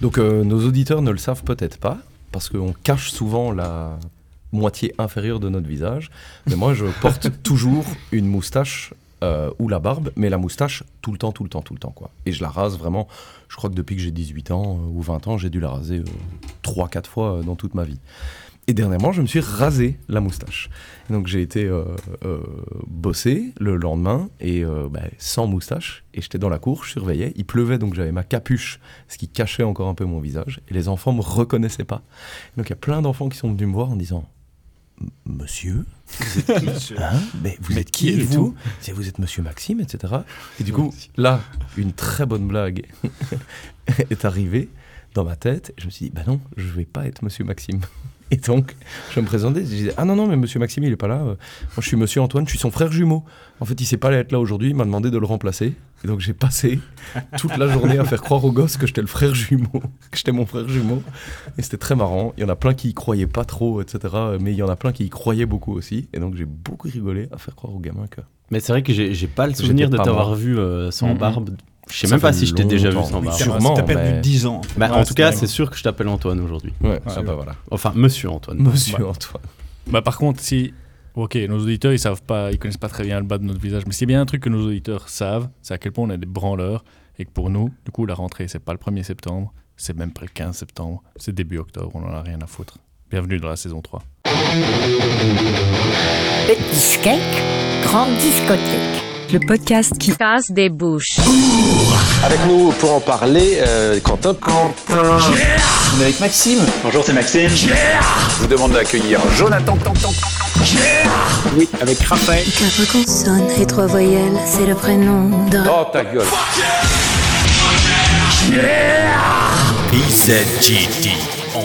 Donc euh, nos auditeurs ne le savent peut-être pas, parce qu'on cache souvent la moitié inférieure de notre visage. Mais moi, je porte toujours une moustache euh, ou la barbe, mais la moustache tout le temps, tout le temps, tout le temps. quoi. Et je la rase vraiment, je crois que depuis que j'ai 18 ans euh, ou 20 ans, j'ai dû la raser 3-4 fois dans toute ma vie. Et dernièrement, je me suis rasé la moustache. Et donc j'ai été euh, euh, bosser le lendemain et euh, bah, sans moustache. Et j'étais dans la cour, je surveillais. Il pleuvait, donc j'avais ma capuche, ce qui cachait encore un peu mon visage. Et les enfants me reconnaissaient pas. Donc il y a plein d'enfants qui sont venus me voir en disant Monsieur, vous êtes, Hein? Mais vous êtes qui, qui et êtes-vous? tout C'est vous êtes Monsieur Maxime, etc. Et du coup, là, une très bonne blague est arrivée dans ma tête. Et je me suis dit, bah non, je vais pas être Monsieur Maxime. Et donc, je me présentais, je disais, ah non, non, mais Monsieur Maxime, il est pas là. Moi, je suis Monsieur Antoine, je suis son frère jumeau. En fait, il sait pas être là aujourd'hui, il m'a demandé de le remplacer. Et donc, j'ai passé toute la journée à faire croire aux gosses que j'étais le frère jumeau, que j'étais mon frère jumeau. Et c'était très marrant. Il y en a plein qui y croyaient pas trop, etc. Mais il y en a plein qui y croyaient beaucoup aussi. Et donc, j'ai beaucoup rigolé à faire croire aux gamins que. Mais c'est vrai que j'ai pas le souvenir de t'avoir vu euh, sans Mhm. barbe. Je sais même pas si je t'ai déjà vu sans barbe. sûrement. T'as perdu mais- 10 ans. Bah, Ouais, en tout cas, c'est sûr que je t'appelle Antoine aujourd'hui. Ouais, Ah, ah bah voilà. Enfin, Monsieur Antoine. Monsieur Antoine. Bah, par contre, si. Ok, nos auditeurs, ils savent pas, ils connaissent pas très bien le bas de notre visage. Mais s'il y a bien un truc que nos auditeurs savent, c'est à quel point on est des branleurs. Et que pour nous, du coup, la rentrée, c'est pas le 1er septembre, c'est même pas le 15 septembre, c'est début octobre, on en a rien à foutre. Bienvenue dans la saison 3. Petit cake, grande discothèque. Le podcast qui Casse des bouches. Avec nous pour en parler, euh, Quentin. On est avec Maxime. Bonjour, c'est Maxime. Je vous demande d'accueillir Jonathan. Oui, avec Raphaël. Quatre consonnes et trois voyelles, c'est le prénom de... Oh ta gueule.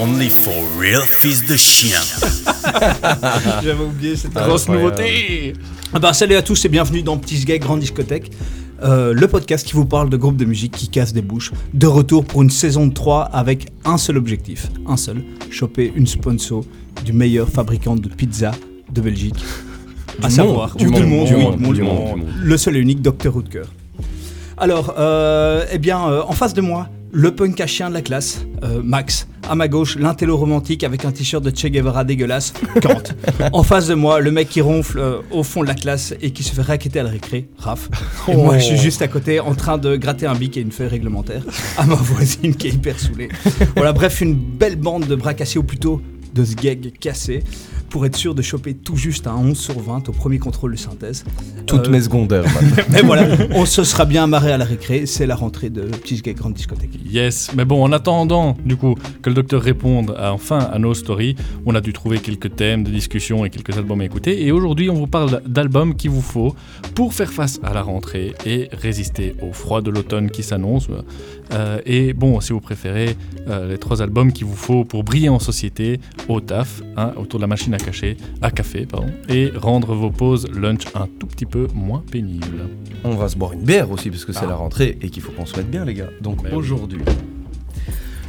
Only for real fils de chien. J'avais oublié cette Grosse nouveauté. Ah salut à tous et bienvenue dans Petit Gay Grande Discothèque, euh, le podcast qui vous parle de groupes de musique qui cassent des bouches. De retour pour une saison de 3 avec un seul objectif, un seul, choper une sponsor du meilleur fabricant de pizza de Belgique. à monde, savoir, du monde, du du monde, monde, du du monde, monde, du monde. le seul et unique Dr Rutger. Alors, euh, eh bien, euh, en face de moi, le punk à chien de la classe, euh, Max. À ma gauche, l'intello romantique avec un t-shirt de Che Guevara dégueulasse, Kant. en face de moi, le mec qui ronfle euh, au fond de la classe et qui se fait raqueter à la récré, Raph. Et moi, je suis juste à côté en train de gratter un bic et une feuille réglementaire à ma voisine qui est hyper saoulée. Voilà, bref, une belle bande de bras cassés, ou plutôt de sgeg cassés, pour être sûr de choper tout juste un 11 sur 20 au premier contrôle de synthèse. Toutes Euh, mes secondaires, mais voilà, on se sera bien marré à la récré, c'est la rentrée de Petit Gay Grande Discothèque. Yes, mais bon, en attendant, du coup, que le docteur réponde à- enfin à nos stories, on a dû trouver quelques thèmes de discussion et quelques albums à écouter. Et aujourd'hui, on vous parle d'albums qu'il vous faut pour faire face à la rentrée et résister au froid de l'automne qui s'annonce. Euh, et bon, si vous préférez, euh, les trois albums qu'il vous faut pour briller en société, au taf, hein, autour de la machine à cacher, à café, pardon, et rendre vos pauses lunch un tout petit peu moins pénibles. On va se boire une bière aussi, parce que c'est Ah. la rentrée et qu'il faut qu'on se mette bien, les gars. Donc Ben oui. aujourd'hui,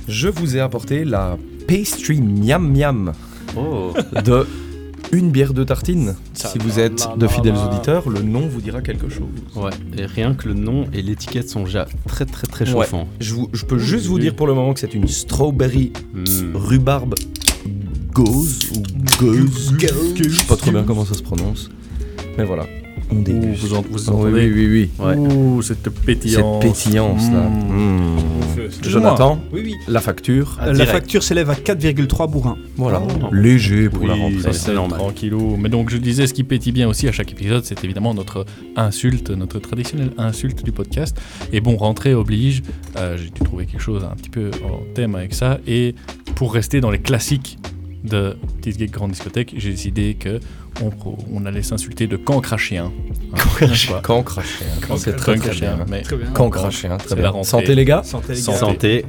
je vous ai apporté la Pastry Miam Miam Oh. de une bière de tartine. Si vous êtes de fidèles auditeurs, le nom vous dira quelque chose. Ouais, et rien que le nom et l'étiquette sont déjà très très très Ouais. chauffants. Je, vous- je peux juste vous dire pour le moment que c'est une strawberry Mm. rhubarbe gauze ou gauze. Je sais pas trop bien comment ça se prononce. Mais voilà. On déguste. vous en- vous oui, entendez oui, oui, oui. Ouais. Ouh, cette pétillance. Cette pétillance là. Mmh. Mmh. Jonathan, Oui, oui. la facture. Ah, la facture s'élève à 4,3 bourrins. Voilà. Oh. Léger pour la Oui, rentrée. c'est c'est normal. tranquillou. Mais donc, je disais, ce qui pétille bien aussi à chaque épisode, c'est évidemment notre insulte, notre traditionnelle insulte du podcast. Et bon, rentrée oblige. euh, J'ai dû trouver quelque chose un petit peu en thème avec ça. Et pour rester dans les classiques de Petite Geek Grande Discothèque, j'ai décidé que on, on allait s'insulter de cancre à chien. Hein, cracher. Cancre- C'est très très chien, bien. mais Très bien. Très. Santé les gars. Santé, les gars. Santé.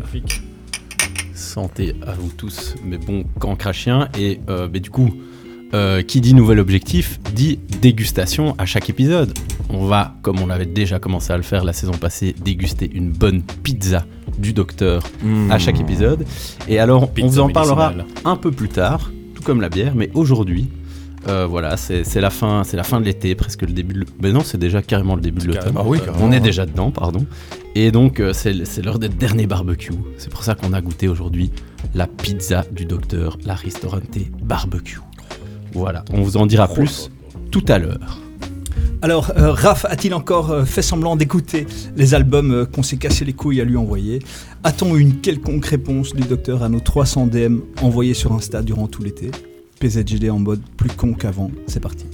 Santé. À vous tous, mais bon, cancre à chien. Et euh, mais du coup, euh, qui dit nouvel objectif dit dégustation à chaque épisode. On va, comme on avait déjà commencé à le faire la saison passée, déguster une bonne pizza du docteur à chaque épisode. Et alors, on vous en parlera un peu plus tard, tout comme la bière, mais aujourd'hui. euh, voilà, c'est la fin, c'est la fin de l'été, presque le début. De... Mais non, c'est déjà carrément le début de l'automne. Ah oui. On est déjà dedans, pardon. Et donc, euh, c'est c'est l'heure des derniers barbecues. C'est pour ça qu'on a goûté aujourd'hui la pizza du docteur, la Ristorante Barbecue. Voilà, on vous en dira plus tout à l'heure. Alors, euh, Raph a-t-il encore euh, fait semblant d'écouter les albums euh, qu'on s'est cassé les couilles à lui envoyer? A-t-on eu une quelconque réponse du docteur à nos 300 DM envoyés sur Insta durant tout l'été? PZGD en mode plus con qu'avant, c'est parti.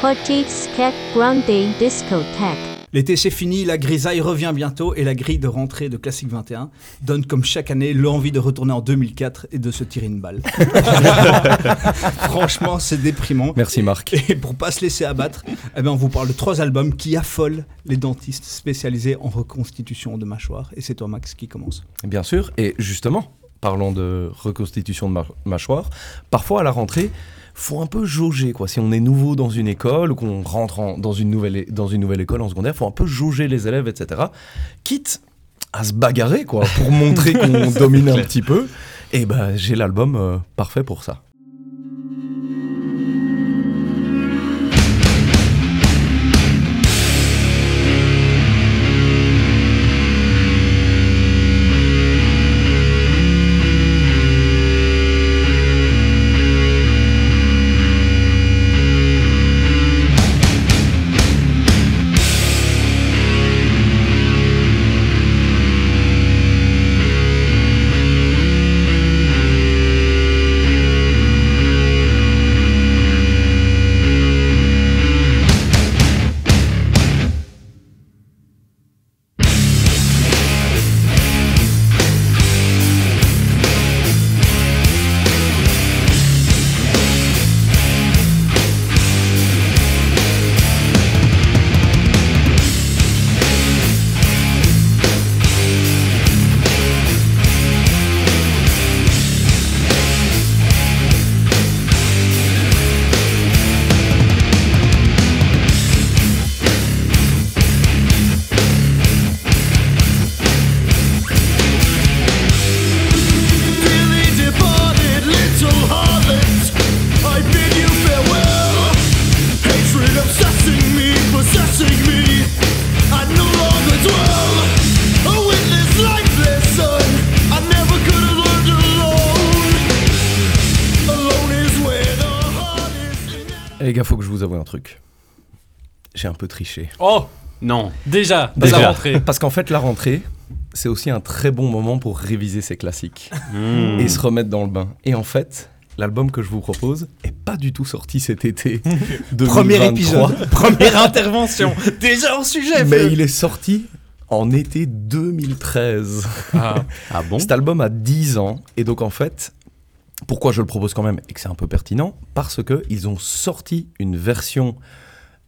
Project Skek Grande Discotheque. L'été c'est fini, la grisaille revient bientôt et la grille de rentrée de Classique 21 donne comme chaque année l'envie de retourner en 2004 et de se tirer une balle. Franchement, c'est déprimant. Merci Marc. Et pour pas se laisser abattre, eh ben on vous parle de trois albums qui affolent les dentistes spécialisés en reconstitution de mâchoire. Et c'est toi Max qui commence. Bien sûr, et justement, parlons de reconstitution de mâchoire, parfois à la rentrée, faut un peu jauger quoi. Si on est nouveau dans une école ou qu'on rentre en- dans, une nouvelle, dans une nouvelle école en secondaire, faut un peu jauger les élèves, etc. Quitte à se bagarrer quoi, pour montrer qu'on domine un petit peu. Et ben j'ai l'album euh, parfait pour ça. Truc. J'ai un peu triché. Oh Non, Déjà, Déjà. la rentrée. Parce qu'en fait, la rentrée, c'est aussi un très bon moment pour réviser ses classiques Mmh. et se remettre dans le bain. Et en fait, l'album que je vous propose est pas du tout sorti cet été. Premier 2023, épisode, première intervention. Déjà en sujet. Mais il est sorti en été 2013. Ah, Ah bon? Cet album a 10 ans. Et donc, en fait, pourquoi je le propose quand même et que c'est un peu pertinent Parce que ils ont sorti une version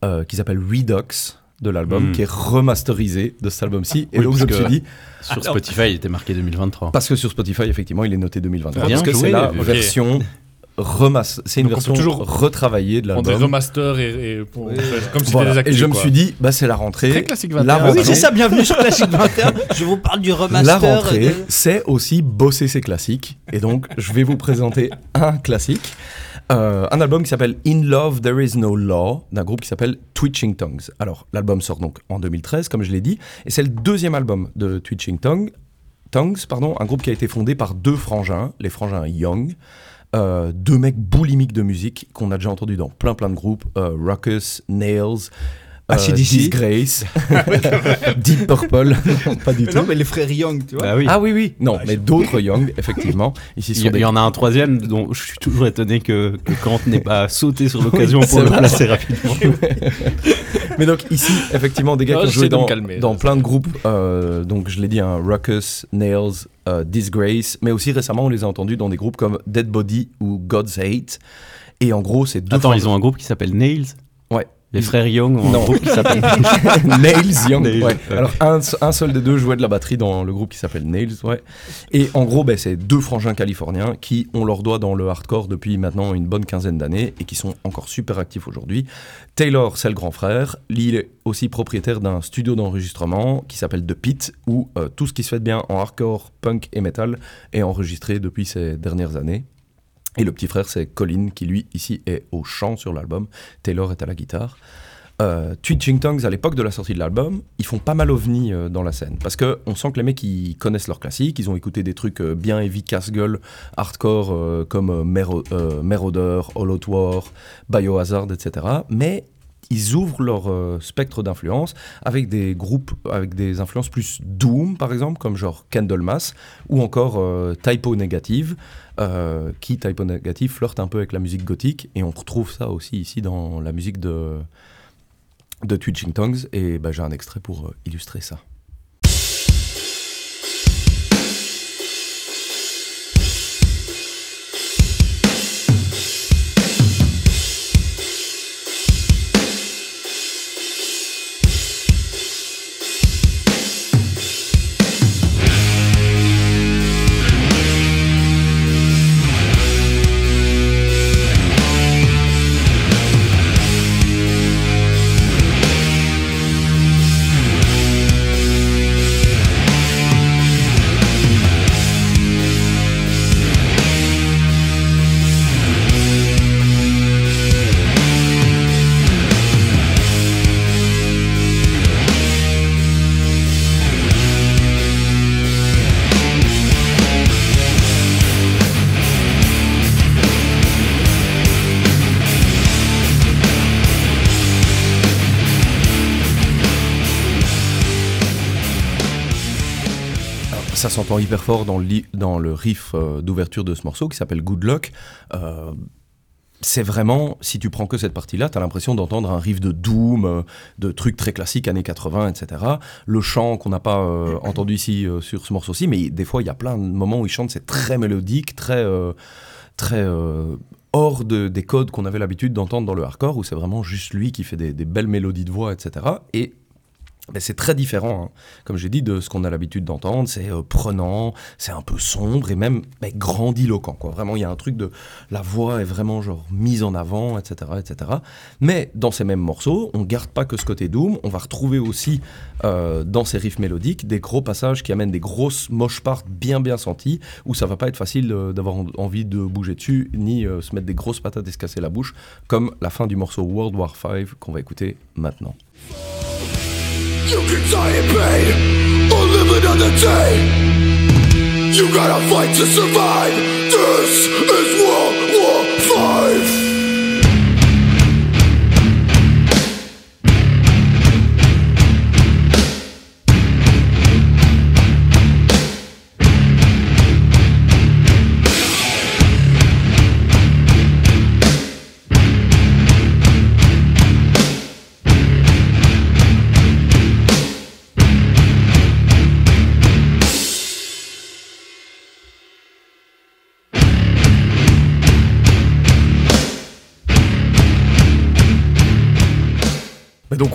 euh, qui s'appelle Redux de l'album, Mm. qui est remasterisée de cet album-ci. Et Oui, donc, je me suis dit, Sur Spotify, il était marqué 2023. Parce que sur Spotify, effectivement, il est noté 2023. Bien parce que c'est la version C'est une Donc on version toujours- retravaillée de on dit l'album. remaster et, et pour- comme si Voilà. c'était des Et je me suis dit, bah, c'est la rentrée. Très classique 21. La Ah Oui, rentrée, c'est ça, bienvenue sur Classique 21. Je vous parle du remaster. la rentrée, de- c'est aussi bosser ses classiques. Et donc, je vais vous présenter un classique. Euh, un album qui s'appelle In Love There Is No Law, d'un groupe qui s'appelle Twitching Tongues. Alors, l'album sort donc en 2013, comme je l'ai dit, et c'est le deuxième album de Twitching Tongue, Tongues, pardon, un groupe qui a été fondé par deux frangins, les frangins Young, euh, deux mecs boulimiques de musique qu'on a déjà entendu dans plein plein de groupes, euh, Ruckus, Nails, euh, AC/DC. Disgrace, Deep Purple, pas du Mais tout. non, mais les frères Young, tu vois. Bah oui. Ah oui, oui. Non, mais d'autres Young, effectivement. Ici, Il y, des- il y en a un troisième dont je suis toujours étonné que, que Kant n'ait pas sauté sur l'occasion Oui, pour le placer rapidement. Mais donc, ici, effectivement, des gars Ah, qui ont joué dans, calmer, dans plein de groupes. euh, donc, je l'ai dit, hein, Ruckus, Nails, euh, Disgrace. Mais aussi récemment, on les a entendus dans des groupes comme Dead Body ou God's Hate. Et en gros, c'est deux Attends, ils ont un groupe qui s'appelle Nails? Les frères Young ont Non. un groupe qui s'appelle Nails Young. Nails, ouais. ouais. Alors, un, un seul des deux jouait de la batterie dans le groupe qui s'appelle Nails. Ouais. Et en gros, ben, c'est deux frangins californiens qui ont leur doigt dans le hardcore depuis maintenant une bonne quinzaine d'années et qui sont encore super actifs aujourd'hui. Taylor, c'est le grand frère. Lee il est aussi propriétaire d'un studio d'enregistrement qui s'appelle The Pit où euh, tout ce qui se fait de bien en hardcore, punk et metal est enregistré depuis ces dernières années. Et le petit frère, c'est Colin, qui lui, ici, est au chant sur l'album. Taylor est à la guitare. euh, Twitching Tongues, à l'époque de la sortie de l'album, ils font pas mal ovni euh, dans la scène. Parce que on sent que les mecs, ils connaissent leurs classiques, ils ont écouté des trucs euh, bien heavy, casse-gueule, hardcore, euh, comme Mero- Marauder, All Out War, Biohazard, etc. Mais ils ouvrent leur euh, spectre d'influence avec des groupes, avec des influences plus doom, par exemple, comme genre Candlemas, ou encore euh, Typo Negative, euh, qui, Typo Negative, flirte un peu avec la musique gothique, et on retrouve ça aussi ici dans la musique de, de Twitching Tongues, et bah, j'ai un extrait pour euh, illustrer ça. Ça s'entend hyper fort dans le, dans le riff euh, d'ouverture de ce morceau qui s'appelle Good Luck. Euh, c'est vraiment, si tu prends que cette partie-là, tu as l'impression d'entendre un riff de Doom, euh, de trucs très classiques, années 80, etc. Le chant qu'on n'a pas entendu ici sur ce morceau-ci, mais des fois, il y a plein de moments où il chante, c'est très mélodique, très, très hors de, des codes qu'on avait l'habitude d'entendre dans le hardcore, où c'est vraiment juste lui qui fait des, des belles mélodies de voix, etc. Et c'est très différent, hein. comme j'ai dit, de ce qu'on a l'habitude d'entendre. C'est euh, prenant, c'est un peu sombre et même grandiloquent. Vraiment, il y a un truc de... La voix est vraiment genre mise en avant, etc., etc. Mais dans ces mêmes morceaux, on garde pas que ce côté doom. On va retrouver aussi euh, dans ces riffs mélodiques des gros passages qui amènent des grosses moche parts bien bien senties, où ça va pas être facile euh, d'avoir en- envie de bouger dessus, ni se mettre des grosses patates et se casser la bouche, comme la fin du morceau World War V qu'on va écouter maintenant. You can die in pain or live another day. You gotta fight to survive. This is World War Five.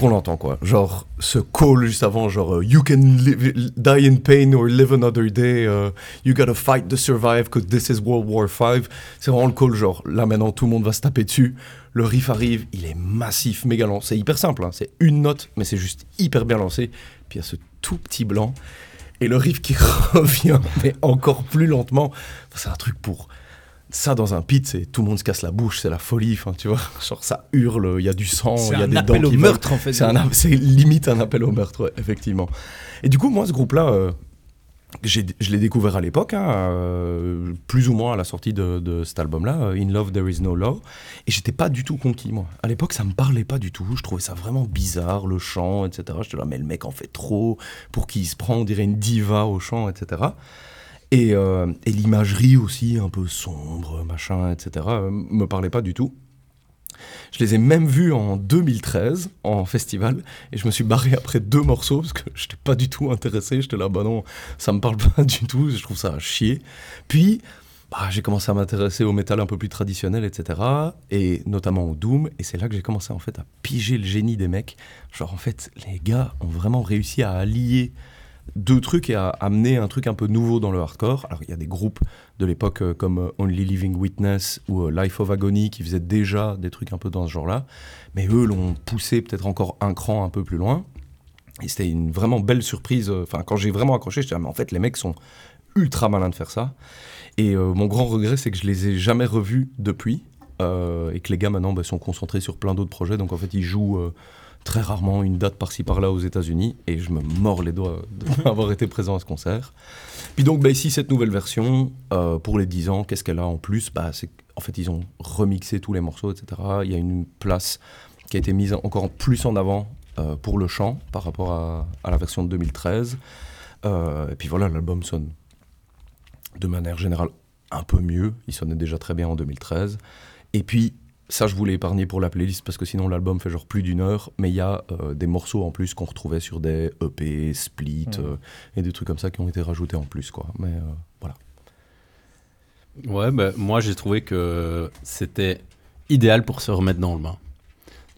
Mais donc on l'entend quoi, genre ce call juste avant, genre euh, you can die in pain or live another day, euh, you gotta fight to survive cause this is World War V. C'est vraiment le call genre là maintenant tout le monde va se taper dessus. Le riff arrive, il est massif, méga lent. C'est hyper simple, hein, c'est une note, mais c'est juste hyper bien lancé. Puis il y a ce tout petit blanc et le riff qui revient, mais encore plus lentement. C'est un truc pour ça dans un pit, c'est tout le monde se casse la bouche, c'est la folie, enfin tu vois, genre ça hurle, il y a du sang, C'est il y a un des appel dents au qui meurtre, volent. en fait. C'est un- c'est limite un appel au meurtre, ouais, effectivement. Et du coup, moi, ce groupe-là, euh, j'ai- je l'ai découvert à l'époque, hein, euh, plus ou moins à la sortie de, de cet album-là, euh, In Love There Is No Law, et j'étais pas du tout conquis, moi. À l'époque, ça me parlait pas du tout, je trouvais ça vraiment bizarre, le chant, etc. J'étais là, mais le mec en fait trop, pour qui il se prend, on dirait une diva au chant, etc. Et, euh, et l'imagerie aussi, un peu sombre, machin, etc., euh, me parlait pas du tout. Je les ai même vus en 2013 en festival et je me suis barré après deux morceaux parce que je n'étais pas du tout intéressé. J'étais là, bah non, ça me parle pas du tout, je trouve ça chier. Puis bah, j'ai commencé à m'intéresser au métal un peu plus traditionnel, etc. Et notamment au Doom. Et c'est là que j'ai commencé en fait à piger le génie des mecs. Genre en fait, les gars ont vraiment réussi à allier deux trucs et à amener un truc un peu nouveau dans le hardcore. Alors il y a des groupes de l'époque euh, comme euh, Only Living Witness ou euh, Life of Agony qui faisaient déjà des trucs un peu dans ce genre-là, mais eux l'ont poussé peut-être encore un cran un peu plus loin. Et c'était une vraiment belle surprise. Enfin, quand j'ai vraiment accroché, j'étais là, mais en fait les mecs sont ultra malins de faire ça. Et mon grand regret, c'est que je les ai jamais revus depuis. et que les gars maintenant bah, sont concentrés sur plein d'autres projets. Donc en fait, ils jouent très rarement une date par-ci par-là aux États-Unis et je me mords les doigts d'avoir été présent à ce concert. Puis donc bah, ici cette nouvelle version euh, pour les 10 ans, qu'est-ce qu'elle a en plus? Bah, en fait ils ont remixé tous les morceaux etc. Il y a une place qui a été mise encore plus en avant euh, pour le chant par rapport à, à la version de 2013. Euh, et puis voilà l'album sonne de manière générale un peu mieux. Il sonnait déjà très bien en 2013. Et puis ça, je voulais épargner pour la playlist parce que sinon l'album fait genre plus d'une heure, mais il y a euh, des morceaux en plus qu'on retrouvait sur des EP, split Mhm. euh, et des trucs comme ça qui ont été rajoutés en plus, quoi. Mais euh, voilà. Ouais, bah, moi j'ai trouvé que c'était idéal pour se remettre dans le bain.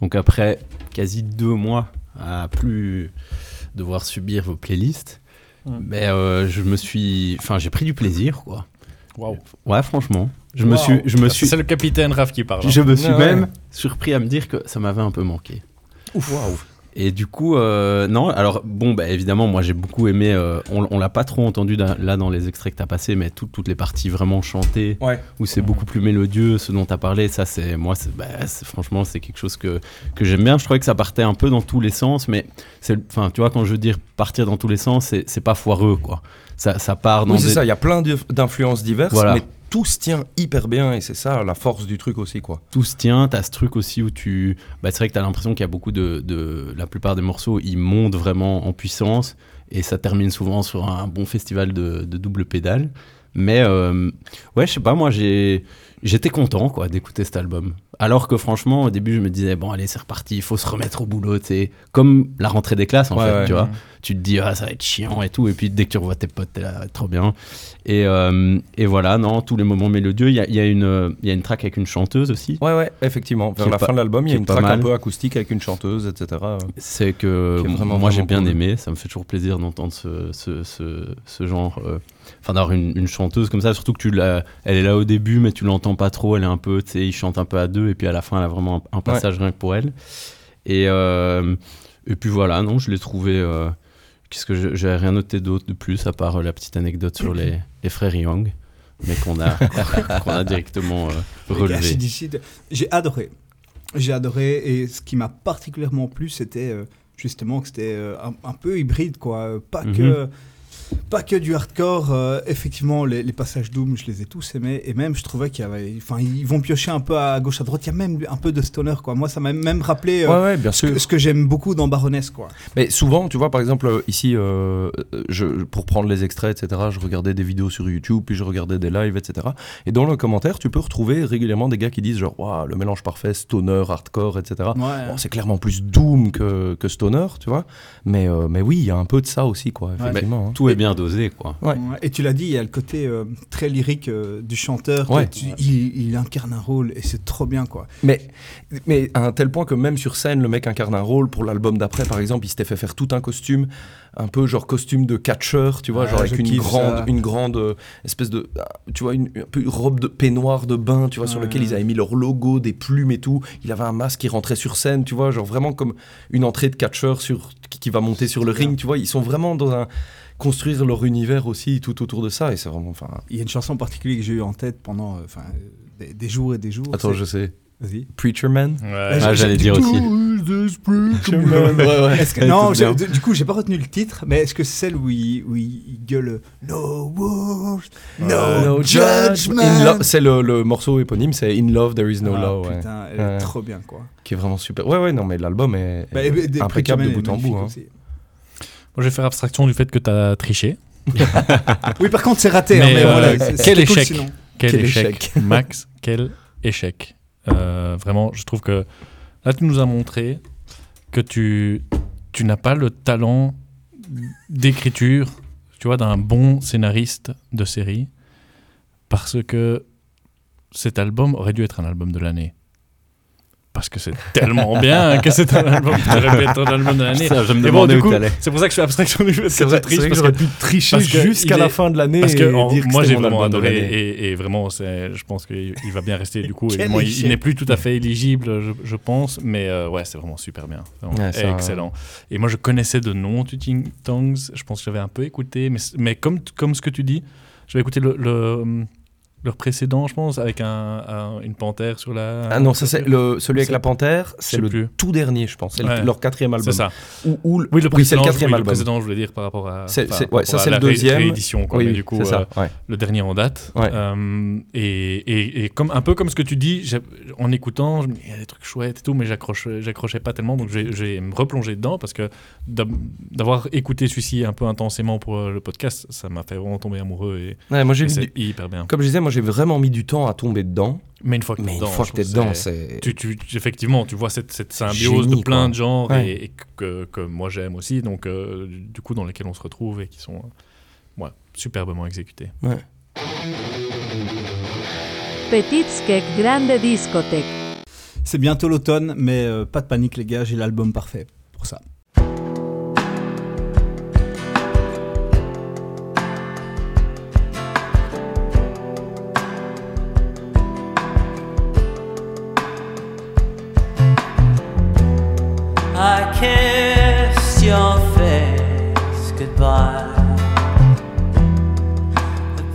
Donc après quasi deux mois à plus devoir subir vos playlists, Mm. mais euh, je me suis, enfin j'ai pris du plaisir quoi. Waouh. Ouais, franchement, je me Wow. suis, je me suis, C'est le capitaine Raph qui parle. hein. je me suis Ah ouais. même surpris à me dire que ça m'avait un peu manqué. Ouf. Et du coup, euh, non, alors bon, bah, évidemment, moi j'ai beaucoup aimé, euh, on, on l'a pas trop entendu là dans les extraits que tu as passés, mais tout- toutes les parties vraiment chantées, Ouais. où c'est beaucoup plus mélodieux, ce dont tu as parlé, ça c'est, moi, bah, franchement, c'est quelque chose que, que j'aime bien. Je trouvais que ça partait un peu dans tous les sens, mais c'est, enfin, tu vois, quand je veux dire partir dans tous les sens, c'est, pas foireux, quoi. Ça, ça part dans Oui, c'est des- ça. Il y a plein d'influences diverses, Voilà. mais tout se tient hyper bien et c'est ça la force du truc aussi, quoi. tout se tient. T'as ce truc aussi où tu. Bah, c'est vrai que t'as l'impression qu'il y a beaucoup de. La plupart des morceaux, ils montent vraiment en puissance et ça termine souvent sur un bon festival de, de double pédale. Mais euh, ouais, je sais pas, moi j'ai. J'étais content quoi d'écouter cet album. Alors que franchement, au début, je me disais, bon, allez, c'est reparti, il faut se remettre au boulot. C'est comme la rentrée des classes, en Ouais, fait, ouais. tu vois. Mhm. Tu te dis, ah, ça va être chiant et tout. Et puis, dès que tu revois tes potes, t'es là, trop bien. Et, euh, et voilà, non, tous les moments mélodieux. Il y a, il y, a une, il y a une track avec une chanteuse aussi. Ouais, ouais, effectivement. Vers la pas- fin de l'album, il y a une track un peu acoustique avec une chanteuse, etc. C'est que vraiment, moi j'ai bien cool. aimé, ça me fait toujours plaisir d'entendre ce, ce, ce, ce genre, euh, enfin d'avoir une, une chanteuse comme ça, surtout que tu l'as, elle est là au début mais tu l'entends pas trop, elle est un peu, tu sais, il chante un peu à deux et puis à la fin elle a vraiment un, un passage rien que pour elle. Et, euh, et puis voilà, non, je l'ai trouvé, euh, qu'est-ce que j'ai rien noté d'autre de plus à part euh, la petite anecdote sur les, les frères Young, mais qu'on a, qu'on a directement euh, relevé. J'ai adoré. J'ai adoré et ce qui m'a particulièrement plu, c'était euh, justement que c'était euh, un, un peu hybride, quoi. Pas Mhm. que. Pas que du hardcore, euh, effectivement, les, les passages Doom, je les ai tous aimés. Et même, je trouvais qu'il y avait. Enfin, ils vont piocher un peu à gauche, à droite. Il y a même un peu de stoner, quoi. Moi, ça m'a même rappelé euh, Ouais, ouais, bien ce sûr. que, ce que j'aime beaucoup dans Baroness, quoi. Mais souvent, tu vois, par exemple, euh, ici, euh, je, pour prendre les extraits, etc., je regardais des vidéos sur YouTube, puis je regardais des lives, etc. Et dans le commentaire, tu peux retrouver régulièrement des gars qui disent genre, Waouh, le mélange parfait, stoner, hardcore, etc. Ouais. Bon, c'est clairement plus doom que, que stoner, tu vois. Mais, euh, mais oui, il y a un peu de ça aussi, quoi, effectivement. hein. Tout est bien dosé, quoi. Ouais. Et tu l'as dit, il y a le côté euh, très lyrique euh, du chanteur. Ouais. Tu- il, il incarne un rôle et c'est trop bien, quoi. Mais, mais à un tel point que même sur scène, le mec incarne un rôle. Pour l'album d'après, par exemple, il s'était fait faire tout un costume, un peu genre costume de catcheur, tu vois, Ah, genre avec une grande, ça. une grande euh, espèce de, ah, tu vois, une, un peu une robe de peignoir de bain, tu vois, sur lequel ils avaient mis leur logo, des plumes et tout. Il avait un masque qui rentrait sur scène, tu vois, genre vraiment comme une entrée de catcheur sur, qui, qui va monter sur le ring, tu vois. Ils sont vraiment dans un construire leur univers aussi tout autour de ça et c'est vraiment. Il y a une chanson en particulier que j'ai eu en tête pendant euh, enfin, euh, des, des jours et des jours. Attends, je sais. Vas-y. Preacher Man. Ouais. Ah, j'allais dire aussi. ouais, ouais. Est-ce que- Ouais, non, du coup, j'ai pas retenu le titre, mais est-ce que c'est celle où il, où il, il gueule No words, no, Euh, No judgment? C'est le, le morceau éponyme, c'est In Love There Is No Ah, Law, ouais. Putain, elle est Ouais. trop bien, quoi. qui est vraiment super. Ouais, ouais, non, mais l'album est, Bah, est impeccable de Preacher bout en Man bout. hein. Je vais faire abstraction du fait que tu as triché. Oui, par contre, c'est raté. Mais, hein, mais euh, voilà, quel cool échec. sinon. Quel, Quel échec. échec. Max, quel échec. Euh, vraiment, je trouve que là, tu nous as montré que tu, tu n'as pas le talent d'écriture, tu vois, d'un bon scénariste de série, parce que cet album aurait dû être un album de l'année. Parce que c'est tellement bien que c'est un album un album de l'année. Et bon, du coup, c'est pour ça que je fais abstraction du que C'est vrai, triste, vrai que parce j'aurais pu tricher parce jusqu'à la fin de l'année parce que moi j'ai vraiment adoré et, vraiment je pense qu'il il va bien rester du coup. Il, n'est plus tout à fait éligible, je, pense, mais euh, ouais c'est vraiment super bien, excellent. Et moi je connaissais de nom Teaching Tongues, je pense que j'avais un peu écouté, mais, comme comme ce que tu dis, j'avais écouté le, le, leur précédent, je pense, avec un, un- une panthère sur la. Ah non, ça c'est le celui avec la panthère, c'est le plus. tout dernier, je pense. C'est le- leur quatrième album. C'est ça. Ou, Oui, le oui, précédent, le quatrième oui, album. Le précédent, je voulais dire par rapport à. C'est- enfin, ouais, ça, c'est la le ré- deuxième. réédition, quoi, Oui, mais oui, du coup, c'est ça, euh, ouais. le dernier en date. Euh, et, et, et comme, un peu comme ce que tu dis, en écoutant, je me dis, il y a des trucs chouettes et tout, mais j'accroche- j'accrochais pas tellement, donc j'ai me replongé dedans parce que d'avoir écouté celui-ci un peu intensément pour euh, le podcast, ça m'a fait vraiment tomber amoureux et, moi j'ai hyper bien. Comme je disais, moi j'ai vraiment mis du temps à tomber dedans. Mais une fois que Mais t'es une dedans, fois je que t'es trouve dedans, c'est- tu, tu, effectivement, tu vois cette, cette symbiose Génie, de plein quoi. de genres Ouais. et, et que, que moi j'aime aussi, donc euh, du coup dans lesquels on se retrouve et qui sont euh, ouais, superbement exécutés. Petit Skek Grande Discothèque. C'est bientôt l'automne, mais euh, pas de panique les gars, j'ai l'album parfait pour ça.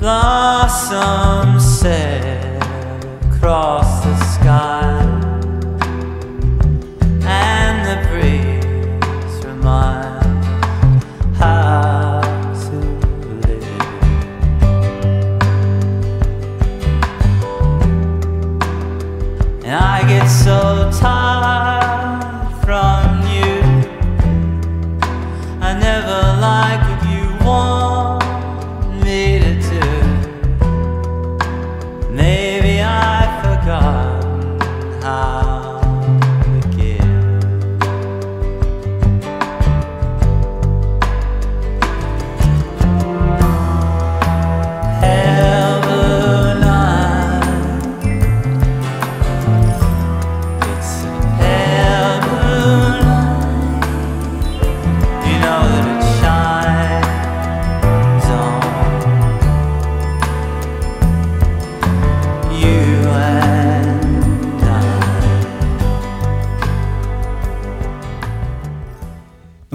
Blossoms said across the sky, and the breeze reminds how to live. And I get so tired from you. I never like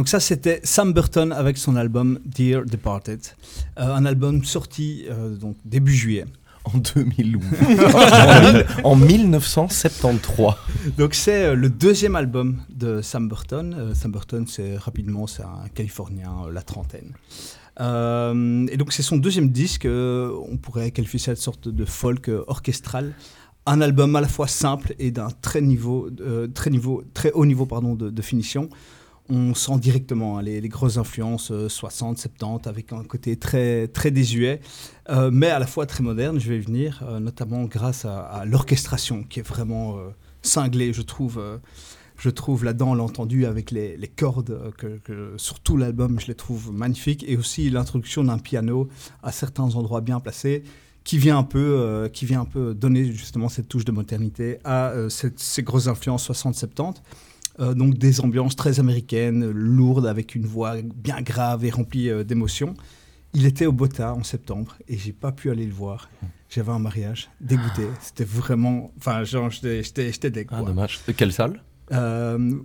Donc ça c'était Sam Burton avec son album Dear Departed, Euh, un album sorti euh, donc début juillet. En 2012. en, mille- en 1973. Donc c'est euh, le deuxième album de Sam Burton. Euh, Sam Burton, c'est rapidement, c'est un Californien, euh, la trentaine. Euh, et donc c'est son deuxième disque. euh, on pourrait qualifier ça de sorte de folk euh, orchestral. Un album à la fois simple et d'un très niveau, euh, très niveau, très haut niveau pardon de, de finition. On sent directement hein, les, grosses influences euh, 60, 70 avec un côté très très désuet, euh, mais à la fois très moderne. Je vais y venir, euh, notamment grâce à, l'orchestration qui est vraiment euh, cinglée, je trouve. euh, je trouve là-dedans, on l'a entendu avec les, cordes, euh, que, sur tout l'album, je les trouve magnifiques. Et aussi l'introduction d'un piano à certains endroits bien placés, qui vient un peu, euh, qui vient un peu donner justement cette touche de modernité à euh, ces grosses influences 60-70. Euh, donc des ambiances très américaines, lourdes, avec une voix bien grave et remplie euh, d'émotions. Il était au Bota en septembre et j'ai pas pu aller le voir. J'avais un mariage, dégoûté. C'était vraiment, enfin, genre, j'étais, deg, Ah, dommage. Quelle salle? Euh,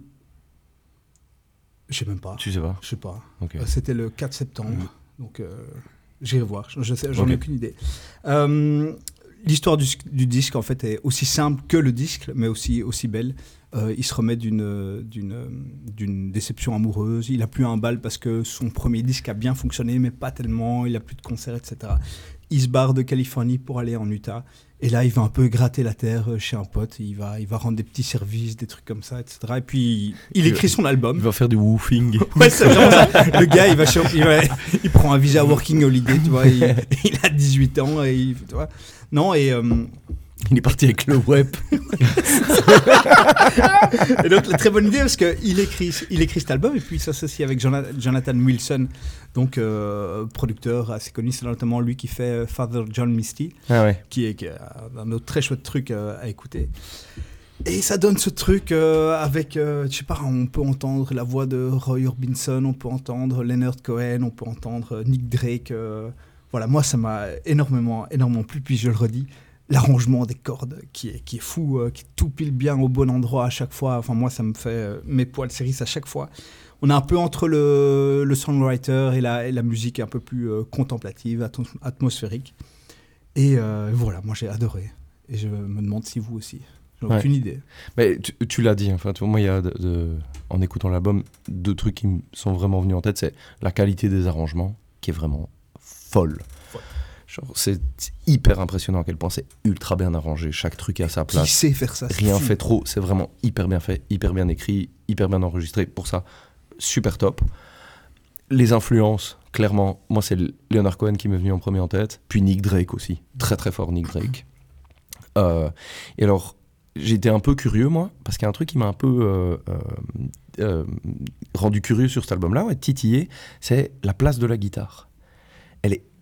je sais même pas. Tu sais pas? Je sais pas. Ok. Euh, C'était le 4 septembre. Donc, euh, j'irai voir. Je- je sais- J'en ai aucune idée. L'histoire du, disque, en fait, est aussi simple que le disque, mais aussi, aussi belle. Euh, il se remet d'une déception amoureuse. Il a plus un bal parce que son premier disque a bien fonctionné, mais pas tellement. Il a plus de concerts, etc. Il se barre de Californie pour aller en Utah. Et là, il va un peu gratter la terre euh, chez un pote. Il va, il va rendre des petits services, des trucs comme ça, etc. Et puis, il écrit son album. Il va faire du woofing. Ouais, c'est vraiment ça. Le gars, il va il, va- il prend un visa working holiday, tu vois. Il, il a 18 ans et il, tu vois. Non, et, euh, Il est parti avec le web. et donc, la très bonne idée parce qu'il écrit, il écrit cet album et puis il s'associe avec Jona- Jonathan Wilson, donc euh, producteur assez connu. C'est notamment lui qui fait euh, Father John Misty, Ah ouais. qui est, un autre très chouette truc euh, à écouter. Et ça donne ce truc euh, avec, euh, je sais pas, on peut entendre la voix de Roy Orbison, on peut entendre Leonard Cohen, on peut entendre Nick Drake. euh, voilà, moi ça m'a énormément, énormément plu. Puis je le redis, l'arrangement des cordes qui est, qui est fou, euh, qui tout pile bien au bon endroit à chaque fois. Enfin, moi ça me fait euh, mes poils s'érissent à chaque fois. On est un peu entre le, le songwriter et la, et la musique un peu plus euh, contemplative, atmos- atmosphérique. Et voilà, moi j'ai adoré. Et je me demande si vous aussi. J'ai Ouais. aucune idée. Mais tu, tu l'as dit, enfin, tu vois, moi, il y a, de- de- en écoutant l'album, deux trucs qui me sont vraiment venus en tête. C'est la qualité des arrangements, qui est vraiment folle. C'est hyper impressionnant à quel point c'est ultra bien arrangé. Chaque truc à sa Qui place. sait faire ça Rien fait trop. C'est vraiment hyper bien fait, hyper bien écrit, hyper bien enregistré. Pour ça, super top. Les influences, clairement, moi, c'est Leonard Cohen qui m'est venu en premier en tête. Puis Nick Drake aussi. Très, très fort, Nick Drake. Euh, et alors, j'étais un peu curieux, moi, parce qu'il y a un truc qui m'a un peu euh, euh, rendu curieux sur cet album-là, ouais, titillé, c'est la place de la guitare.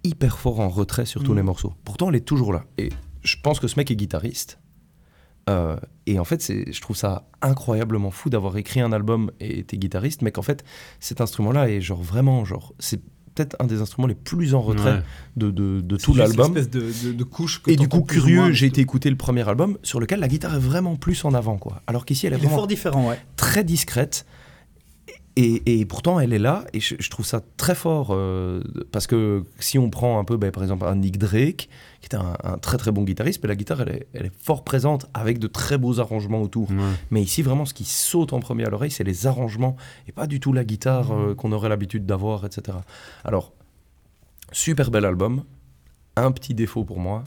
Hyper fort en retrait sur tous les morceaux. Pourtant, elle est toujours là. Et je pense que ce mec est guitariste. Euh, et en fait, je trouve ça incroyablement fou d'avoir écrit un album et été guitariste, mais qu'en fait, cet instrument-là est genre vraiment, genre, c'est peut-être un des instruments les plus en retrait Ouais. de, de, tout l'album. l'espèce de, de, de couche que Et du coup, curieux, j'ai été écouter le premier album sur lequel la guitare est vraiment plus en avant, quoi. Alors qu'ici, elle est vraiment fort différent, ouais. très discrète. Et, et pourtant, elle est là, et je, je trouve ça très fort, euh, parce que si on prend un peu, ben, par exemple, un Nick Drake, qui est un, un très très bon guitariste, mais la guitare, elle est, elle est fort présente, avec de très beaux arrangements autour. Ouais. Mais ici, vraiment, ce qui saute en premier à l'oreille, c'est les arrangements, et pas du tout la guitare euh, qu'on aurait l'habitude d'avoir, etc. Alors, super bel album. Un petit défaut pour moi,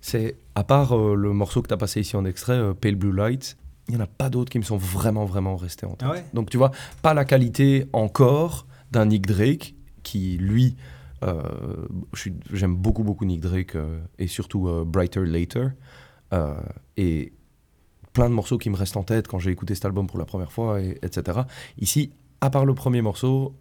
c'est, à part euh, le morceau que tu as passé ici en extrait, Pale Blue Light, il n'y en a pas d'autres qui me sont vraiment, vraiment restés en tête. Ah ouais? Donc, tu vois, pas la qualité encore d'un Nick Drake, qui, lui, euh, j'aime beaucoup, beaucoup Nick Drake, euh, et surtout euh, Brighter Later. Et plein de morceaux qui me restent en tête quand j'ai écouté cet album pour la première fois, et, etc. Ici, à part le premier morceau,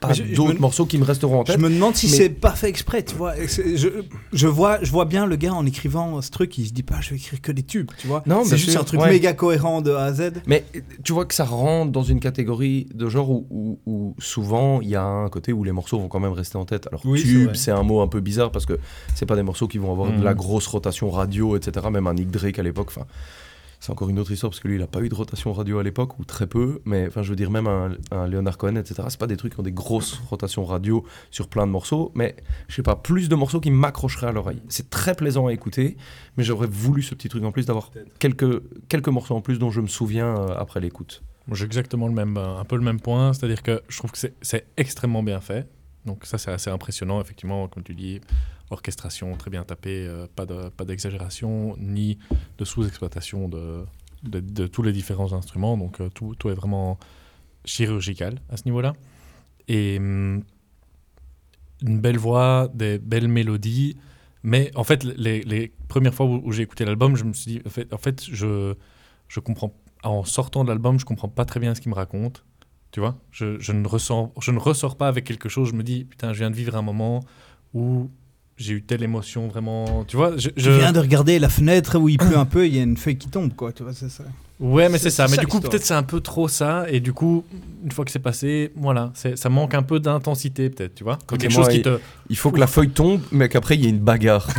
pas je- je d'autres morceaux qui me resteront en Je tête. me demande si mais- c'est pas fait exprès, tu vois. Je, je, vois, je vois bien le gars en écrivant ce truc, il se dit pas, je vais écrire que des tubes, tu vois. Non, c'est juste sûr, un truc ouais. méga cohérent de A à Z. Mais tu vois que ça rentre dans une catégorie de genre où, où- où souvent il y a un côté où les morceaux vont quand même rester en tête. Alors Oui, tube, c'est un mot un peu bizarre parce que c'est pas des morceaux qui vont avoir de Mhm. la grosse rotation radio, etc. Même un Nick Drake à l'époque, enfin. C'est encore une autre histoire parce que lui, il a pas eu de rotation radio à l'époque ou très peu. Mais enfin, je veux dire, même un, un Leonard Cohen, etc. C'est pas des trucs qui ont des grosses rotations radio sur plein de morceaux. Mais je sais pas, plus de morceaux qui m'accrocheraient à l'oreille. C'est très plaisant à écouter, mais j'aurais voulu ce petit truc en plus d'avoir quelques, quelques morceaux en plus dont je me souviens euh, après l'écoute. J'ai exactement le même, un peu le même point, c'est-à-dire que je trouve que c'est extrêmement bien fait. Donc ça, c'est assez impressionnant, effectivement, comme tu dis, orchestration très bien tapée, euh, pas de- pas d'exagération, ni de sous-exploitation de, de, de tous les différents instruments. Donc euh, tout, tout est vraiment chirurgical à ce niveau-là. Et hum, une belle voix, des belles mélodies. Mais en fait, les, les premières fois où, où j'ai écouté l'album, je me suis dit, en fait, en fait je, je comprends, en sortant de l'album, je comprends pas très bien ce qu'il me raconte. Tu vois? Je, je, ne ressens, je ne ressors pas avec quelque chose. Je me dis, putain, je viens de vivre un moment où j'ai eu telle émotion vraiment. Tu vois je, Je viens de regarder la fenêtre où il pleut un peu, il y a une feuille qui tombe, quoi, tu vois, c'est ça. Ouais, mais c'est ça. Mais ça, du coup, peut-être c'est un peu trop ça. Et du coup, une fois que c'est passé, voilà, ça manque un peu d'intensité, peut-être, tu vois Quelque moi, chose qui il- te. Il faut que la feuille tombe, mais qu'après il y ait une bagarre.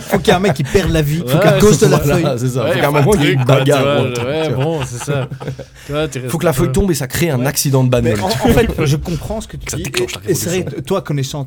Faut qu'il y ait un mec qui perde la vie, faut Ouais, qu'à cause de la feuille. c'est ça. Ouais, faut qu'à un moment il y ait une bagarre. ouais, bon, c'est ça. Faut que la feuille tombe et ça crée un accident de bagnole. en, fait, je comprends ce que tu Ça dis. déclenche la Et, et c'est vrai, toi, connaissant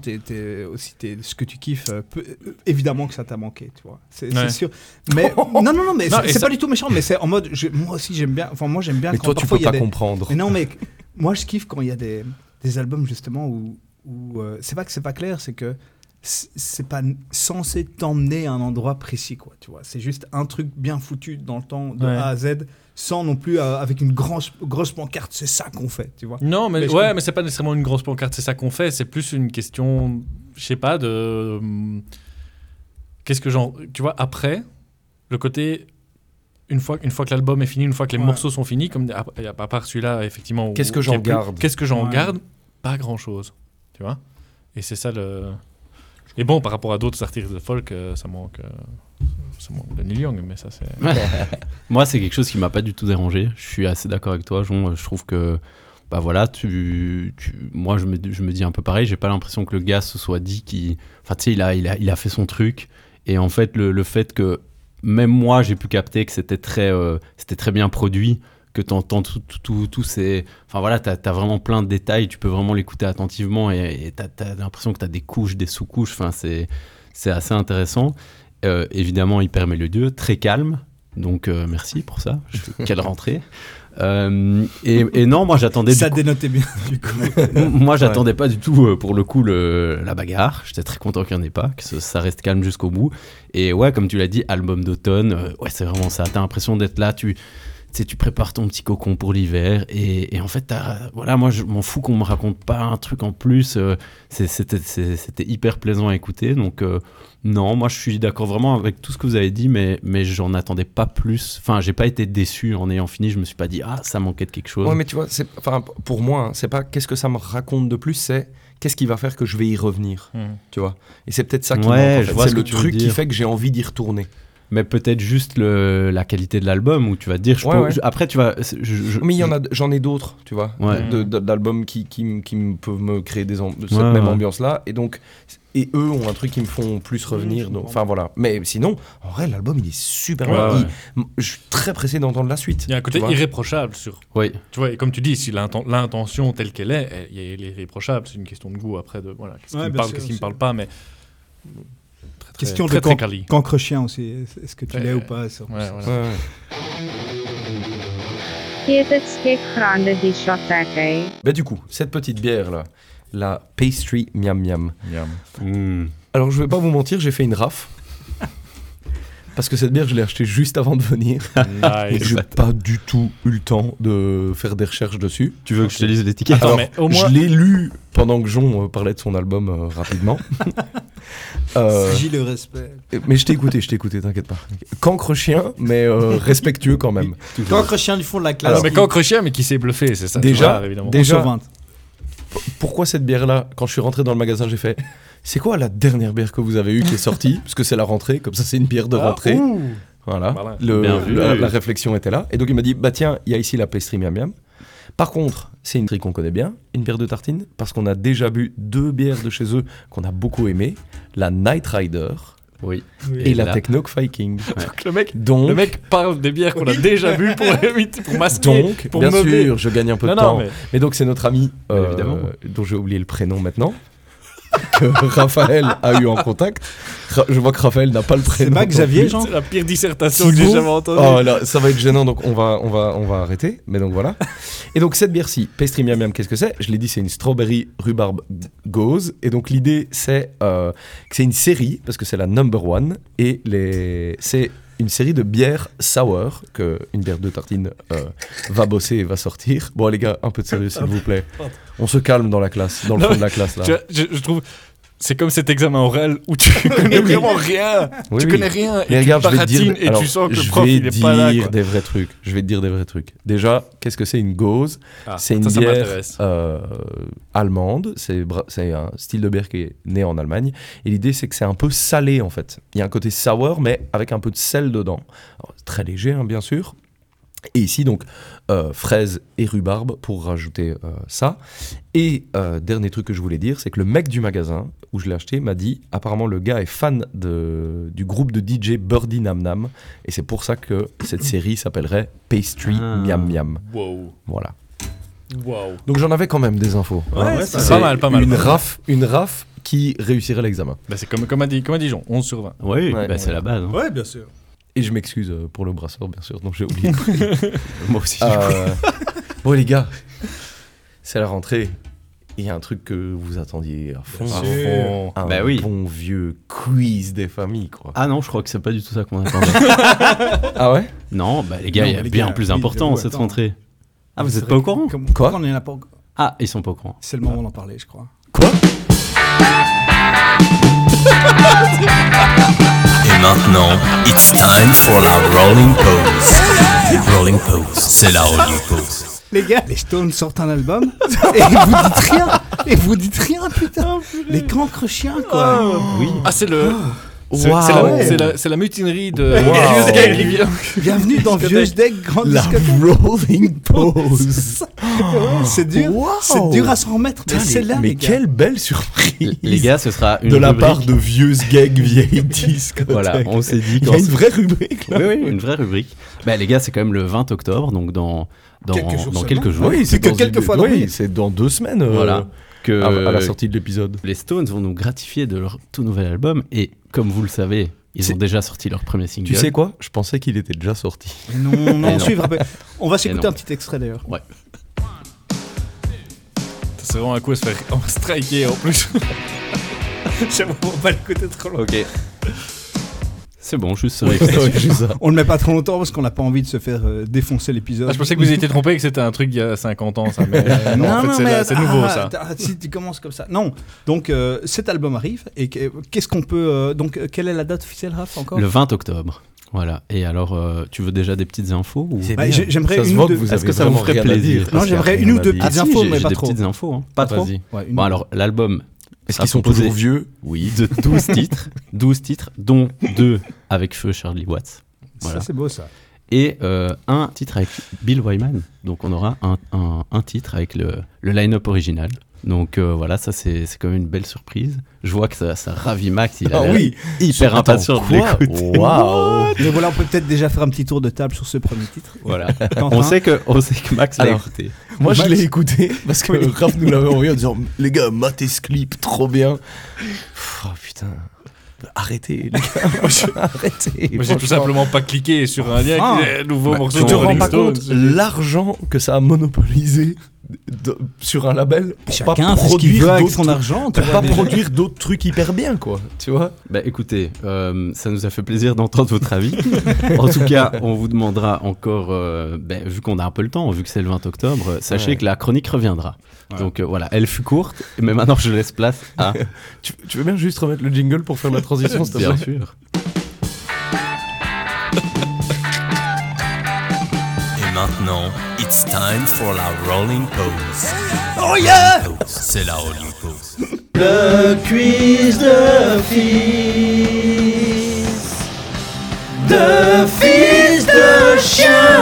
aussi t'es- ce que tu kiffes, euh, euh, évidemment que ça t'a manqué, tu vois. C'est sûr. Mais non, non, non, mais c'est pas du tout méchant, mais c'est en mode, je- moi aussi j'aime bien. Enfin, moi j'aime bien Mais quand toi tu parfois peux y a pas des- comprendre. Mais non, mais moi je kiffe quand il y a des, des albums justement où, où euh, c'est pas que c'est pas clair, c'est que c'est pas censé t'emmener à un endroit précis, quoi. Tu vois, c'est juste un truc bien foutu dans le temps de Ouais. A à Z, sans non plus euh, avec une grosse grosse pancarte. C'est ça qu'on fait, tu vois. Non, mais, Mais ouais, mais c'est pas nécessairement une grosse pancarte, c'est ça qu'on fait. C'est plus une question, je sais pas, de. hum, Qu'est-ce que j'en. Tu vois, après, le côté. Une fois, une fois que l'album est fini, une fois que les Ouais. morceaux sont finis, comme à, à part celui-là, effectivement. Qu'est-ce que j'en garde Qu'est-ce que j'en Ouais. garde? Pas grand-chose. Tu vois? Et c'est ça le. Et bon, par rapport à d'autres artistes de folk, euh, ça manque. euh, ça manque de Neil Young, mais ça, c'est. Moi, c'est quelque chose qui m'a pas du tout dérangé. Je suis assez d'accord avec toi, Jon. Je trouve que, bah voilà, tu, tu- moi, je me, je me dis un peu pareil. J'ai pas l'impression que le gars se soit dit qu'il, enfin, tu sais, il a, il a, il a fait son truc. Et en fait, le, le fait que même moi, j'ai pu capter que c'était très, euh, c'était très bien produit, que tu entends tout, tout, tout, tout ces, enfin voilà, t'as as vraiment plein de détails. Tu peux vraiment l'écouter attentivement et t'as as, l'impression que t'as des couches, des sous-couches. Enfin, c'est assez intéressant. Euh, évidemment, hyper mélodieux, très calme. Donc, euh, merci pour ça. Quelle rentrée. Euh, et, et non, moi j'attendais. Ça du coup- dénotait bien, du coup. moi, j'attendais pas du tout, euh, pour le coup, le- la bagarre. J'étais très content qu'il n'y en ait pas, que ce- ça reste calme jusqu'au bout. Et ouais, comme tu l'as dit, album d'automne, euh, ouais, c'est vraiment ça. T'as l'impression d'être là, tu sais, tu prépares ton petit cocon pour l'hiver. Et, et en fait, t'as- voilà, moi, je m'en fous qu'on me raconte pas un truc en plus. euh, C'était hyper plaisant à écouter. Donc, euh, non, moi, je suis d'accord vraiment avec tout ce que vous avez dit, mais, mais j'en attendais pas plus. Enfin, j'ai pas été déçu en ayant fini. Je me suis pas dit, ah, ça manquait de quelque chose. Ouais, mais tu vois, enfin, pour moi, hein, c'est pas qu'est-ce que ça me raconte de plus, c'est qu'est-ce qui va faire que je vais y revenir, Hmm. tu vois. Et c'est peut-être ça qui Ouais, en fait. C'est ce le truc qui fait que j'ai envie d'y retourner. Mais peut-être juste le, la qualité de l'album où tu vas te dire. Je Ouais, peux- ouais. je- après, tu vas. je- je- Mais il y en a, j'en ai d'autres, tu vois, Ouais. d'albums qui, qui, qui me peuvent me créer des cette Ouais, même ouais. ambiance-là. Et donc, et eux ont un truc qui me font plus revenir. donc, enfin voilà. Mais sinon, en vrai, l'album il est super Ouais, bien. Il- je suis très pressé d'entendre la suite. Il y a un côté irréprochable sur. Oui. Tu vois, et comme tu dis, si l'inten- l'intention telle qu'elle est, elle, il est irréprochable. C'est une question de goût après. De, voilà, qu'est-ce qui me parle, qu'est-ce qui me parle pas, mais. Question très, de très cancre chien aussi. Est-ce que tu l'es ou pas ça ouais, voilà. Bah, du coup, cette petite bière là, la pastry miam miam. Hmm. Alors je vais pas vous mentir, j'ai fait une raf. Parce que cette bière, je l'ai achetée juste avant de venir. Et Nice. j'ai pas du tout eu le temps de faire des recherches dessus. Tu veux que je te lise l'étiquette Attends, Alors, mais au moins- Je l'ai lu pendant que Jon euh, parlait de son album euh, rapidement. Euh, J'ai le respect. mais je t'ai écouté, je t'ai écouté, t'inquiète pas. Cancre chien, mais euh, respectueux quand même. Cancre chien du fond de la classe. Alors, mais cancre chien, mais qui s'est bluffé, c'est ça. Déjà- rare, évidemment. déjà- On sur 20. Pourquoi cette bière-là Quand je suis rentré dans le magasin, j'ai fait C'est quoi la dernière bière que vous avez eue qui est sortie Parce que c'est la rentrée, comme ça c'est une bière de Ah, rentrée. Voilà, Voilà. Le- Bien vu. la, la réflexion était là. Et donc il m'a dit Bah tiens, il y a ici la pastry miam miam. Par contre, c'est une trique qu'on connaît bien, une bière de tartine, parce qu'on a déjà bu deux bières de chez eux qu'on a beaucoup aimées la Night Rider Oui. et, la Techno Viking. Donc, le mec, Donc, le mec parle des bières qu'on a déjà vues pour, pour masquer. donc pour bien meubler. sûr, je gagne un peu Non, de non, temps. mais- Mais donc c'est notre ami, euh, Évidemment. dont j'ai oublié le prénom maintenant, que Raphaël a eu en contact. Ra- Je vois que Raphaël n'a pas le prénom. C'est Max Xavier. Jean C'est la pire dissertation que j'ai jamais entendue. Oh là, ça va être gênant, donc on va, on va, on va arrêter. Mais donc voilà. Et donc cette bière-ci, Pastry Miam Miam, qu'est-ce que c'est? Je l'ai dit, c'est une strawberry rhubarbe gauze. Et donc l'idée, c'est euh, que c'est une série, parce que c'est la number one, et les... c'est une série de bières sour, que une bière de tartine euh, va bosser et va sortir. Bon les gars, un peu de sérieux s'il vous plaît. On se calme dans la classe, dans le Non, fond de la classe là. Je trouve. C'est comme cet examen oral où tu connais vraiment rien. Oui, tu oui. connais rien. Mais et regarde, tu je vais te dire, et alors, tu sens que le je prof vais il est pas là. dire quoi. des vrais trucs. Je vais te dire des vrais trucs. Déjà, qu'est-ce que c'est une gauze Ah, C'est une ça, bière euh, allemande. C'est un style de bière qui est né en Allemagne. Et l'idée, c'est que c'est un peu salé en fait. Il y a un côté sour, mais avec un peu de sel dedans. Alors, très léger, hein, bien sûr. Et ici, donc, euh, fraises et rhubarbe pour rajouter euh, ça. Et euh, dernier truc que je voulais dire, c'est que le mec du magasin où je l'ai acheté m'a dit apparemment le gars est fan de, du groupe de DJ Birdie Nam Nam. Et c'est pour ça que cette série s'appellerait Pastry Ah. Miam Miam. Wow. Voilà. Wow. Donc j'en avais quand même des infos. Ouais, ouais, c'est pas mal, pas mal. Une raf, une raf qui réussirait l'examen. Bah, c'est comme, comme, a dit, comme a dit Jean, 11 sur 20. Oui, Ouais. bah, c'est la base. hein. Ouais, bien sûr. Et je m'excuse euh, pour le brasseur, bien sûr, dont j'ai oublié. Moi aussi. Euh, bon les gars, c'est la rentrée. Il y a un truc que vous attendiez à fond. À fond. Un Bah oui. bon vieux quiz des familles, quoi. Ah non, je crois que c'est pas du tout ça qu'on attendait. Ah ouais? Non, bah les gars, Non, il y a bien gars, plus important cette attends. rentrée. Ah, vous êtes pas au courant comme- Quoi on en a pas au- Ah, ils sont pas au courant. C'est le moment d'en parler, je crois. Quoi? Maintenant, it's time for la rolling pose. Rolling pose, c'est la rolling pose. Les gars, les Stones sortent un album et vous dites rien. Et vous dites rien, putain. les cancres chiens, quoi. Oui. Ah, c'est le. C'est la, Ouais. c'est la- c'est la mutinerie de Wow. Vieux qui vient. Bienvenue dans Vieux Deck Grande La Discothèque. rolling pose. C'est dur. Wow. C'est dur à s'en remettre. Mais Putain, c'est les- là, mais les gars. quelle belle surprise Les gars, ce sera une de la rubrique. part de vieux gags vieilles disques. Voilà, on s'est dit Il y a une vraie rubrique là. Oui, oui, une vraie rubrique. Bah, les gars, c'est quand même le 20 octobre, donc dans, dans Quelques jours dans seulement. quelques jours. Oui, c'est que dans quelques une- fois dans Oui, c'est dans deux semaines. euh, Voilà. Que à, à la sortie de l'épisode. les Stones vont nous gratifier de leur tout nouvel album. Et comme vous le savez, ils ont déjà sorti leur premier single. Tu sais quoi? Je pensais qu'il était déjà sorti. Non, non, on non. suivra. pas. On va s'écouter un petit extrait d'ailleurs. Ouais. C'est vraiment un coup à se faire striker en plus. J'avoue, on va pas l'écouter trop longtemps. Ok. C'est bon, juste ça. On ne met pas trop longtemps parce qu'on n'a pas envie de se faire euh, défoncer l'épisode. Ah, je pensais que vous étiez trompé et que c'était un truc il y a 50 ans, ça. Mais euh, non, en fait, c'est nouveau, ah, ça. ah, si tu commences comme ça. Non. Donc euh, cet album arrive et que- qu'est-ce qu'on peut euh, donc quelle est la date officielle Raph encore? Le 20 octobre. Voilà. Et alors, euh, tu veux déjà des petites infos ou... Bah, j'aimerais une ou deux- Est-ce que ça vous ferait plaisir? Non, j'aimerais une ou deux petites infos, mais pas des trop. petites infos. hein. Pas trop. Ouais, Bon, alors, l'album Est-ce qu'ils sont toujours vieux Oui. de 12 titres, 12 titres, dont deux avec feu Charlie Watts. Voilà. Ça c'est beau ça. Et euh, un titre avec Bill Wyman. Donc on aura un, un- un titre avec le, le line-up original. Donc euh, voilà, ça c'est c'est quand même une belle surprise. Je vois que ça, ça ravit Max, il Ah oui. hyper impatient de l'écouter. Waouh Et voilà, on peut peut-être déjà faire un petit tour de table sur ce premier titre. Voilà. On, sait que, on sait que Max l'a écouté. Moi, je l'ai écouté parce que Raph nous l'avait envoyé en disant Les gars, matez ce clip, trop bien. Pff, Oh putain. Arrêtez, les gars. Arrêtez. Moi, j'ai tout simplement pas cliqué sur un lien Enfin. qui est nouveau Bah, morceau tu te de rends Rolling pas Stones. compte l'argent que ça a monopolisé de- sur un label pour Chacun pas fait ce qu'il veut avec son argent. tu pour vois, pas produire d'autres trucs hyper bien quoi tu vois Bah écoutez, euh, ça nous a fait plaisir d'entendre votre avis. en tout cas, on vous demandera encore, euh, ben, vu qu'on a un peu le temps, vu que c'est le 20 octobre, sachez Ouais. que la chronique reviendra. Voilà. Donc euh, voilà, elle fut courte, mais maintenant je laisse place à... tu, tu veux bien juste remettre le jingle pour faire la transition Bien sûr. Maintenant, it's time for la rolling pose. Oh yeah C'est la rolling pose. Le quiz de fils de fils de chien.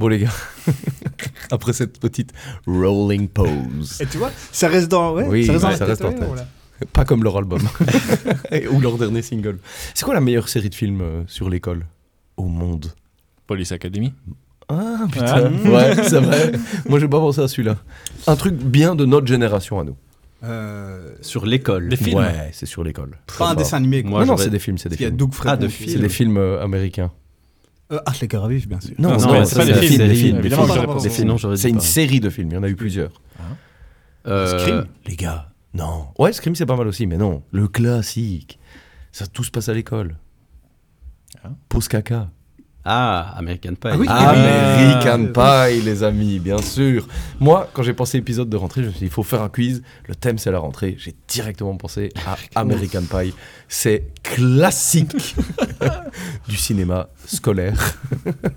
bon les gars après cette petite rolling pose Et tu vois, ça reste dans, ouais, Oui, ça reste dans ouais, ça tête, reste en tête. voilà. pas comme leur album ou leur dernier single c'est quoi la meilleure série de films euh, sur l'école au monde? Police Academy. ah putain Ah. ouais c'est vrai moi j'ai pas pensé à celui-là un truc bien de notre génération à nous Euh, Sur l'école. Des films. ouais c'est sur l'école pas un dessin animé. Moi, non non c'est des films c'est des Il y a films Doug Fredon Ah, de films. c'est des films euh, américains Euh, Art les Caravifs, bien sûr. Non, Non, non, c'est pas des films, des films. évidemment, des films. pas Des films. Dit C'est une série de films, il y en a eu plusieurs. Euh, Scream. Les gars, non. Ouais, Scream c'est pas mal aussi, mais non. Le classique. Ça, tout se passe à l'école. Ah. Pause caca. Ah, American Pie. Ah oui. American Pie, les amis, bien sûr. Moi, quand j'ai pensé épisode de rentrée, je me suis dit, il faut faire un quiz. Le thème, c'est la rentrée. J'ai directement pensé à American Pie. C'est classique du cinéma scolaire.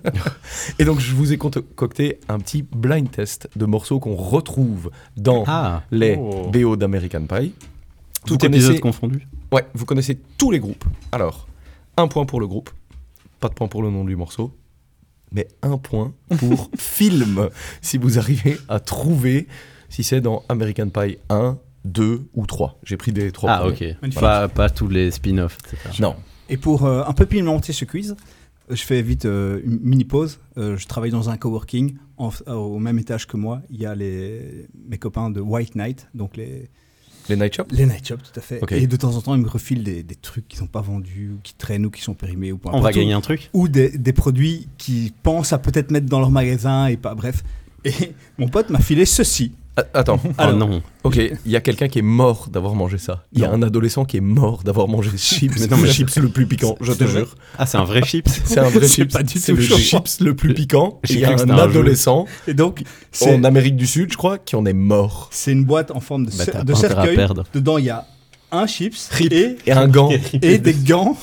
Et donc, je vous ai concocté un petit blind test de morceaux qu'on retrouve dans Ah, les Oh. BO d'American Pie. tout Vous épisode connaissez- confondu. Ouais, vous connaissez tous les groupes. Alors, un point pour le groupe, pas de point pour le nom du morceau, mais un point pour film, si vous arrivez à trouver si c'est dans American Pie 1, 2 ou 3. J'ai pris des 3 Ah, ok. Pas, pas tous les spin-offs, etc. Non. Et pour euh, un peu pimenter ce quiz, euh, je fais vite euh, une mini pause. Euh, je travaille dans un coworking. En euh, au même étage que moi, il y a les, mes copains de White Knight, donc les, Les Night Shop les Night Shop, tout à fait. Et de temps en temps, ils me refilent des, des trucs qui sont pas vendus, ou qui traînent, ou qui sont périmés, ou On va gagner un truc Ou des, des produits qu'ils pensent à peut-être mettre dans leur magasin et pas. Bref. Et mon pote m'a filé ceci. Ah, Attends, Oh non. ok, il y a quelqu'un qui est mort d'avoir mangé ça. Il y a un adolescent qui est mort d'avoir mangé ce chips. Mais non, mais- le chips le plus piquant, je te jure. Ah, c'est un vrai chips C'est un vrai chips. pas du C'est tout le chips le plus piquant. Il y a un adolescent Et donc, c'est en Amérique du Sud, je crois, qui en est mort. c'est une boîte en forme de, Bah, cer- de cercueil. perdre. Dedans, il y a un chips Rip. et, Et un gant. et des gants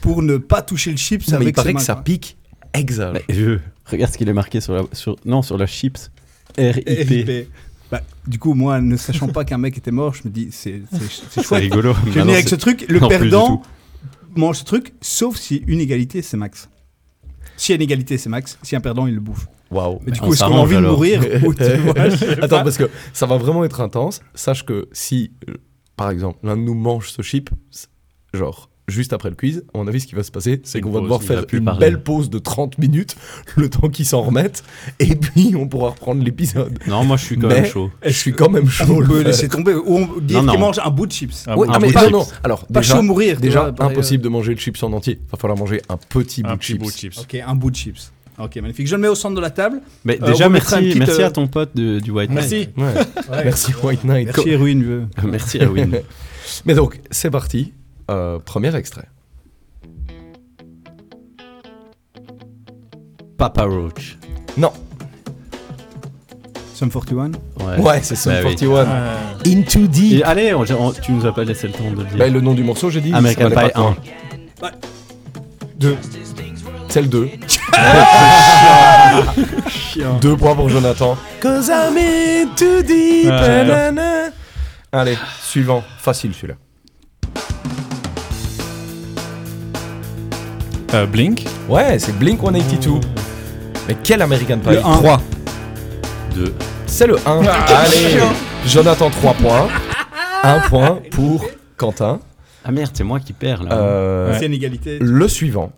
pour ne pas toucher le chips Mais avec il paraît que ça pique. Bah, je- Regarde ce qu'il est marqué sur la, sur, non, sur la chips. RIP. Bah, du coup, moi, ne sachant pas qu'un mec était mort, je me dis, c'est chouette. rigolo. Je venir avec ce truc. Le Non, perdant mange ce truc, sauf si une égalité, c'est max. Si y a une égalité, c'est max. Si un perdant, il le bouffe. Waouh. Mais du on coup, est-ce qu'on a envie de mourir ou vois, Attends, pas. parce que ça va vraiment être intense. Sache que si, euh, par exemple, l'un de nous mange ce chip, genre, juste après le quiz, à mon avis, ce qui va se passer, c'est qu'on va pause, devoir il faire une parler. belle pause de 30 minutes, le temps qu'ils s'en remettent, et puis on pourra reprendre l'épisode. Non, moi je suis quand Mais même chaud. Je suis quand même chaud. On peut laisser tomber. Ou on non. qu'il mange un bout de chips. Un Oui, bout- ah, mais bout de non, chips. non. Alors, Pas déjà, chaud mourir. déjà vois, impossible de manger le chips en entier. Va falloir manger un petit bout Un de petit chips. bout de chips. Ok, un bout de chips. Ok, magnifique. Je le mets au centre de la table. Mais Euh, déjà, merci, petite, merci euh, à ton pote de- du White Knight. Merci. Merci White Knight. Merci Erwin. merci à Win. Mais donc, c'est parti. Euh, premier extrait. Papa Roach. Non. Sum 41. Ouais, Ouais, c'est Sum Bah oui. 41. Into Deep. Et allez, on- on- tu nous as pas laissé le temps de le dire. Bah, le nom du morceau, j'ai dit. American Pie pas de point. 1. Deux. C'est le 2. Deux points pour Jonathan. Cause I'm in too deep. Ouais. nanana. Allez, suivant. Facile celui-là. Euh, Blink. Ouais, c'est Blink 182. Mais quel American Pie? Le un. 3. 2. C'est le 1. Allez, Jonathan 3 points. 1 point pour Quentin. Ah merde, c'est moi qui perds là. Euh, C'est une égalité. Le suivant.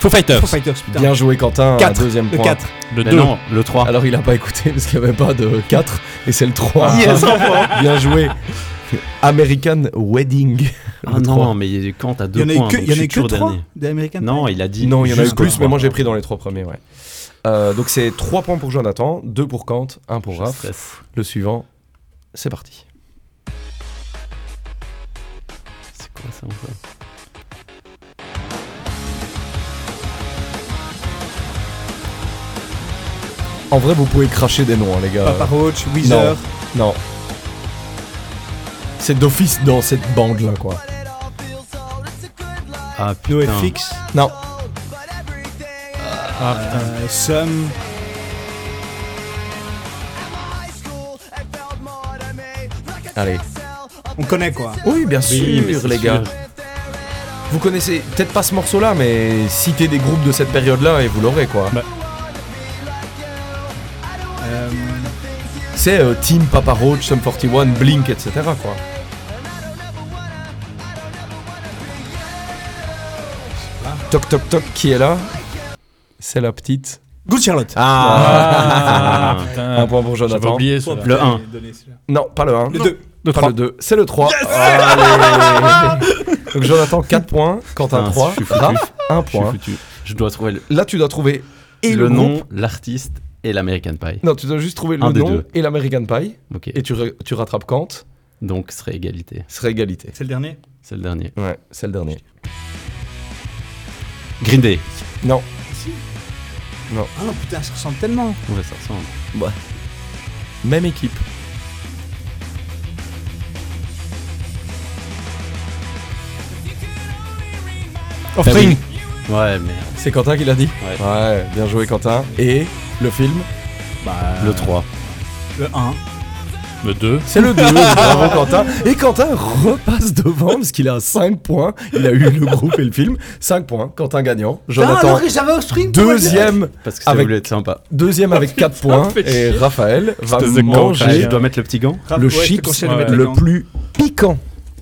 Foo Fighters. Foo Fighters, putain. Bien joué Quentin, un Quatre. deuxième Le point. 4. Le Mais 2. non, le 3. Alors il a pas écouté parce qu'il n'y avait pas de 4 et c'est le 3. Yes, Bien joué. American Wedding. Ah non, 3. mais il- quand t'as Il y deux en a eu points, il y en a que toujours 3 dernier. d'American Non, il a dit. Non, il y en a eu plus, mais trois. moi j'ai pris dans les trois premiers, ouais. Euh, donc c'est 3 points pour Jonathan, 2 pour Kant, 1 pour Raph. Le suivant, c'est parti. C'est quoi ça encore? En vrai, vous pouvez cracher des noms, hein, les gars. Papa Roach, Weezer. Non. Non. C'est d'office dans cette bande-là, quoi. Ah putain. NoFX. Non. Ah putain. Euh, Sum. Allez. On connaît quoi. Oui, bien sûr, Oui, mais c'est les sûr. gars. Vous connaissez peut-être pas ce morceau-là, mais citez des groupes de cette période-là et vous l'aurez, quoi. Bah. Euh, C'est euh, Team Papa Roach, Sum 41, Blink, etc. quoi. Toc toc toc, qui est là C'est la petite. Good Charlotte. Ah, Ah, putain. Un point pour J'avais Jonathan. oublié celui-là. Le 1. Non, pas le 1. Le 2. Le trois. Le 2. C'est le 3. Allez. Donc Jonathan 4 points, Quentin Putain, 3, je suis foutu. Raph 1 Je suis point. foutu. Je dois trouver le, Là tu dois trouver et le le, nom, l'artiste et l'American Pie. Non, tu dois juste trouver le Un nom deux. et l'American Pie. Ok. Et tu, tu rattrapes Kant. Donc, ce serait égalité. Ce serait égalité. C'est le dernier? C'est le dernier. Ouais, c'est le dernier. Green Day. Non. Ah putain, ça ressemble tellement. Ouais, ça ressemble. Même équipe. Offspring. Ouais, mais C'est Quentin qui l'a dit Ouais. Ouais, bien joué Quentin. Et le film Bah, le 3. Le 1. Le 2. C'est le 2, bravo Quentin. Et Quentin repasse devant parce qu'il a 5 points. Il a eu le groupe et le film. 5 points, Quentin gagnant. Ah, Jonathan, alors que j'avais Offspring. deuxième, Parce que ça Avec- voulait être sympa. deuxième avec 4 points. Et Raphaël va de manger je dois mettre le petit gant. le chips de le plus piquant.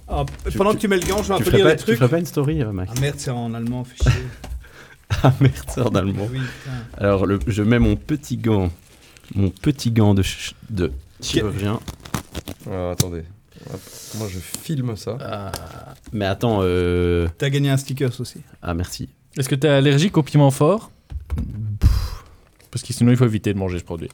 Ah, pendant que tu mets le gant, je vais un peu lire pas, les tu trucs. ferais pas une story, euh, Max Ah merde, c'est en allemand, fais chier. Ah merde, c'est en allemand. oui. Alors, le- je mets mon petit gant. Mon petit gant de, ch- de chirurgien. Ah, attendez. Hop, Moi je filme ça. Ah, mais attends, euh... T'as gagné un stickers aussi. Ah, merci. Est-ce que t'es allergique au piment fort? Parce que sinon il faut éviter de manger ce produit.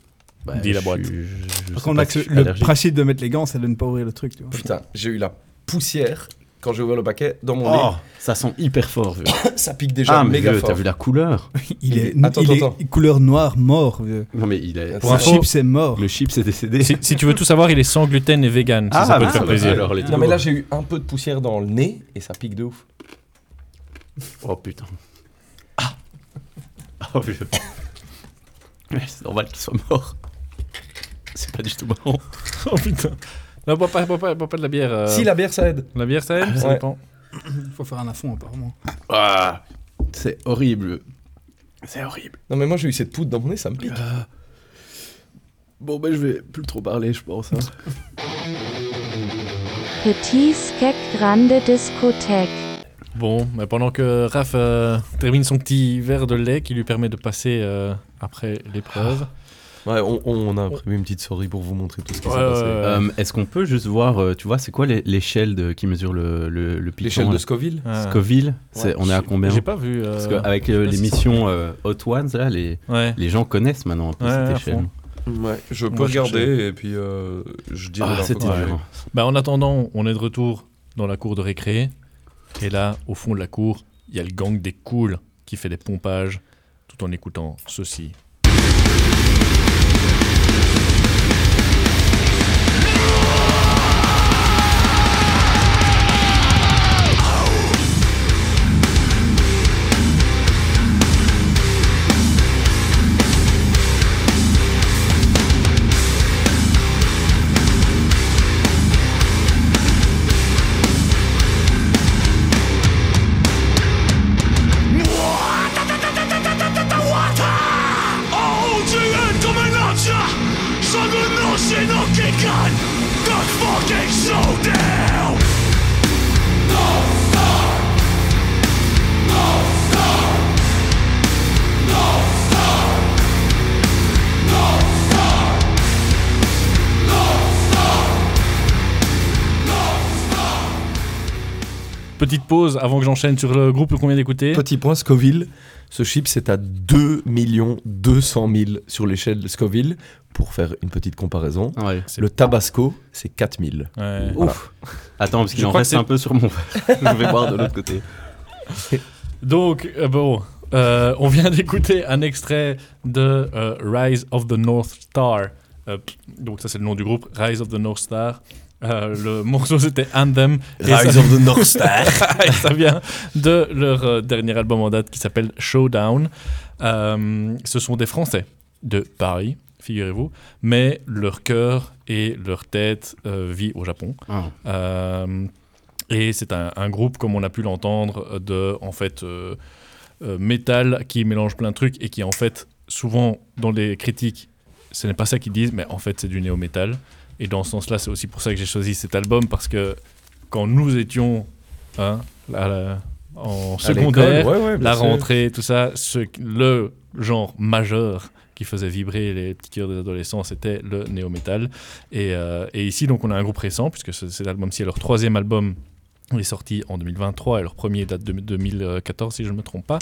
Bah, Dis la boîte. suis- je- je Par contre, Max, le allergique. principe de mettre les gants, c'est de ne pas ouvrir le truc. Tu vois. Putain, j'ai eu la poussière quand j'ai ouvert le paquet dans mon Oh, ça sent hyper fort, vieux. Ça pique déjà Ah, mais méga vieux, fort. t'as vu la couleur Il est, Attends, il attends, est couleur noire mort. vieux. Non, mais il est... Pour un chip, c'est mort. Le chip, c'est décédé. Si, si tu veux tout savoir, il est sans gluten et vegan. si ça peut te faire bah, plaisir. alors, les Non mais là j'ai eu un peu de poussière dans le nez et ça pique de ouf. Oh putain. Ah Oh vieux. C'est normal qu'il soit mort. C'est pas du tout marrant. oh putain. Non, bois pas, bois pas, bois pas de la bière. euh, Si la bière ça aide. la bière, ça aide? Ça Ouais. dépend. Il faut faire un affond, apparemment. Ah, c'est horrible. C'est horrible. Non mais moi j'ai eu cette poudre dans mon nez, ça me pique. Bon, ben je vais plus trop parler, je pense. hein. Petit Skek Grande Discothèque. Bon, mais pendant que Raph euh, termine son petit verre de lait qui lui permet de passer euh, après l'épreuve. Ouais, on, on a imprimé une petite souris pour vous montrer tout ce qui Ouais, s'est passé. ouais, ouais. Euh, Est-ce qu'on peut juste voir, euh, tu vois, c'est quoi l'échelle de- qui mesure le, le, le piton L'échelle de Scoville Ah. Scoville Ouais. On est à combien J'ai pas vu. euh, Parce qu'avec euh, l'émission euh, Hot Ones, là, les, Ouais. les gens connaissent maintenant un peu Ouais, cette échelle. Ouais, je peux regarder et puis euh, je dirai Ah, c'était l'ai. Bah, en attendant, on est de retour dans la cour de récré. Et là, au fond de la cour, il y a le gang des cools qui fait des pompages tout en écoutant ceci. Pause avant que j'enchaîne sur le groupe qu'on vient d'écouter. Petit point Scoville, ce chip c'est à 2 200 000 sur l'échelle de Scoville. Pour faire une petite comparaison, Ouais. le Tabasco c'est 4000. Ouais. Voilà. Ouf Attends, parce qu'il en reste un peu sur mon verre. Je vais boire de l'autre côté. Donc, euh, bon, euh, on vient d'écouter un extrait de euh, Rise of the North Star. Euh, donc, ça, c'est le nom du groupe, Rise of the North Star. Euh, le morceau, c'était Anthem. Rise ça- of the North Star. Et ça vient de leur euh, dernier album en date qui s'appelle Showdown. Euh, ce sont des Français de Paris, figurez-vous, mais leur cœur et leur tête vit au Japon. Ah. Et c'est un, un groupe, comme on a pu l'entendre, de en fait métal qui mélange plein de trucs et qui en fait souvent dans les critiques, ce n'est pas ça qu'ils disent, mais en fait c'est du néo-métal. Et dans ce sens-là, c'est aussi pour ça que j'ai choisi cet album parce que quand nous étions hein, à la- en secondaire, ouais, ouais, la rentrée, tout ça, ce- le genre majeur qui faisait vibrer les petits cœurs des adolescents, c'était le néo-metal. Et, euh, et ici, donc, on a un groupe récent, puisque ce- cet album-ci est leur troisième album. Il est sorti en 2023 et leur premier date de 2014, si je ne me trompe pas.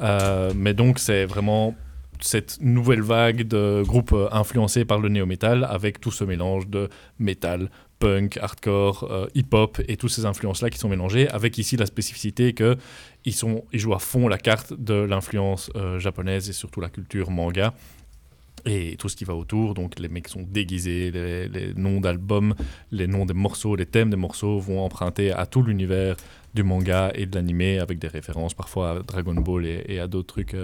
Euh, mais donc, c'est vraiment cette nouvelle vague de groupes euh, influencés par le néo-metal avec tout ce mélange de métal, punk, hardcore, euh, hip-hop et toutes ces influences-là qui sont mélangées, avec ici la spécificité que ils, sont, ils jouent à fond la carte de l'influence euh, japonaise et surtout la culture manga et tout ce qui va autour. Donc les mecs sont déguisés, les, noms d'albums, les noms des morceaux, les thèmes des morceaux vont emprunter à tout l'univers du manga et de l'animé avec des références parfois à Dragon Ball et, à d'autres trucs.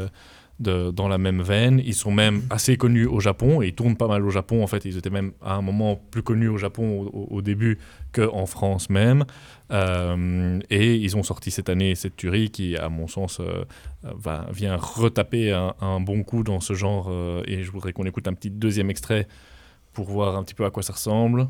Dans la même veine. Ils sont même assez connus au Japon et ils tournent pas mal au Japon. En fait, ils étaient même à un moment plus connus au Japon au, début qu'en France même. Euh, et ils ont sorti cette année cette tuerie qui, à mon sens, euh, va, vient retaper un, bon coup dans ce genre. euh, et je voudrais qu'on écoute un petit deuxième extrait pour voir un petit peu à quoi ça ressemble.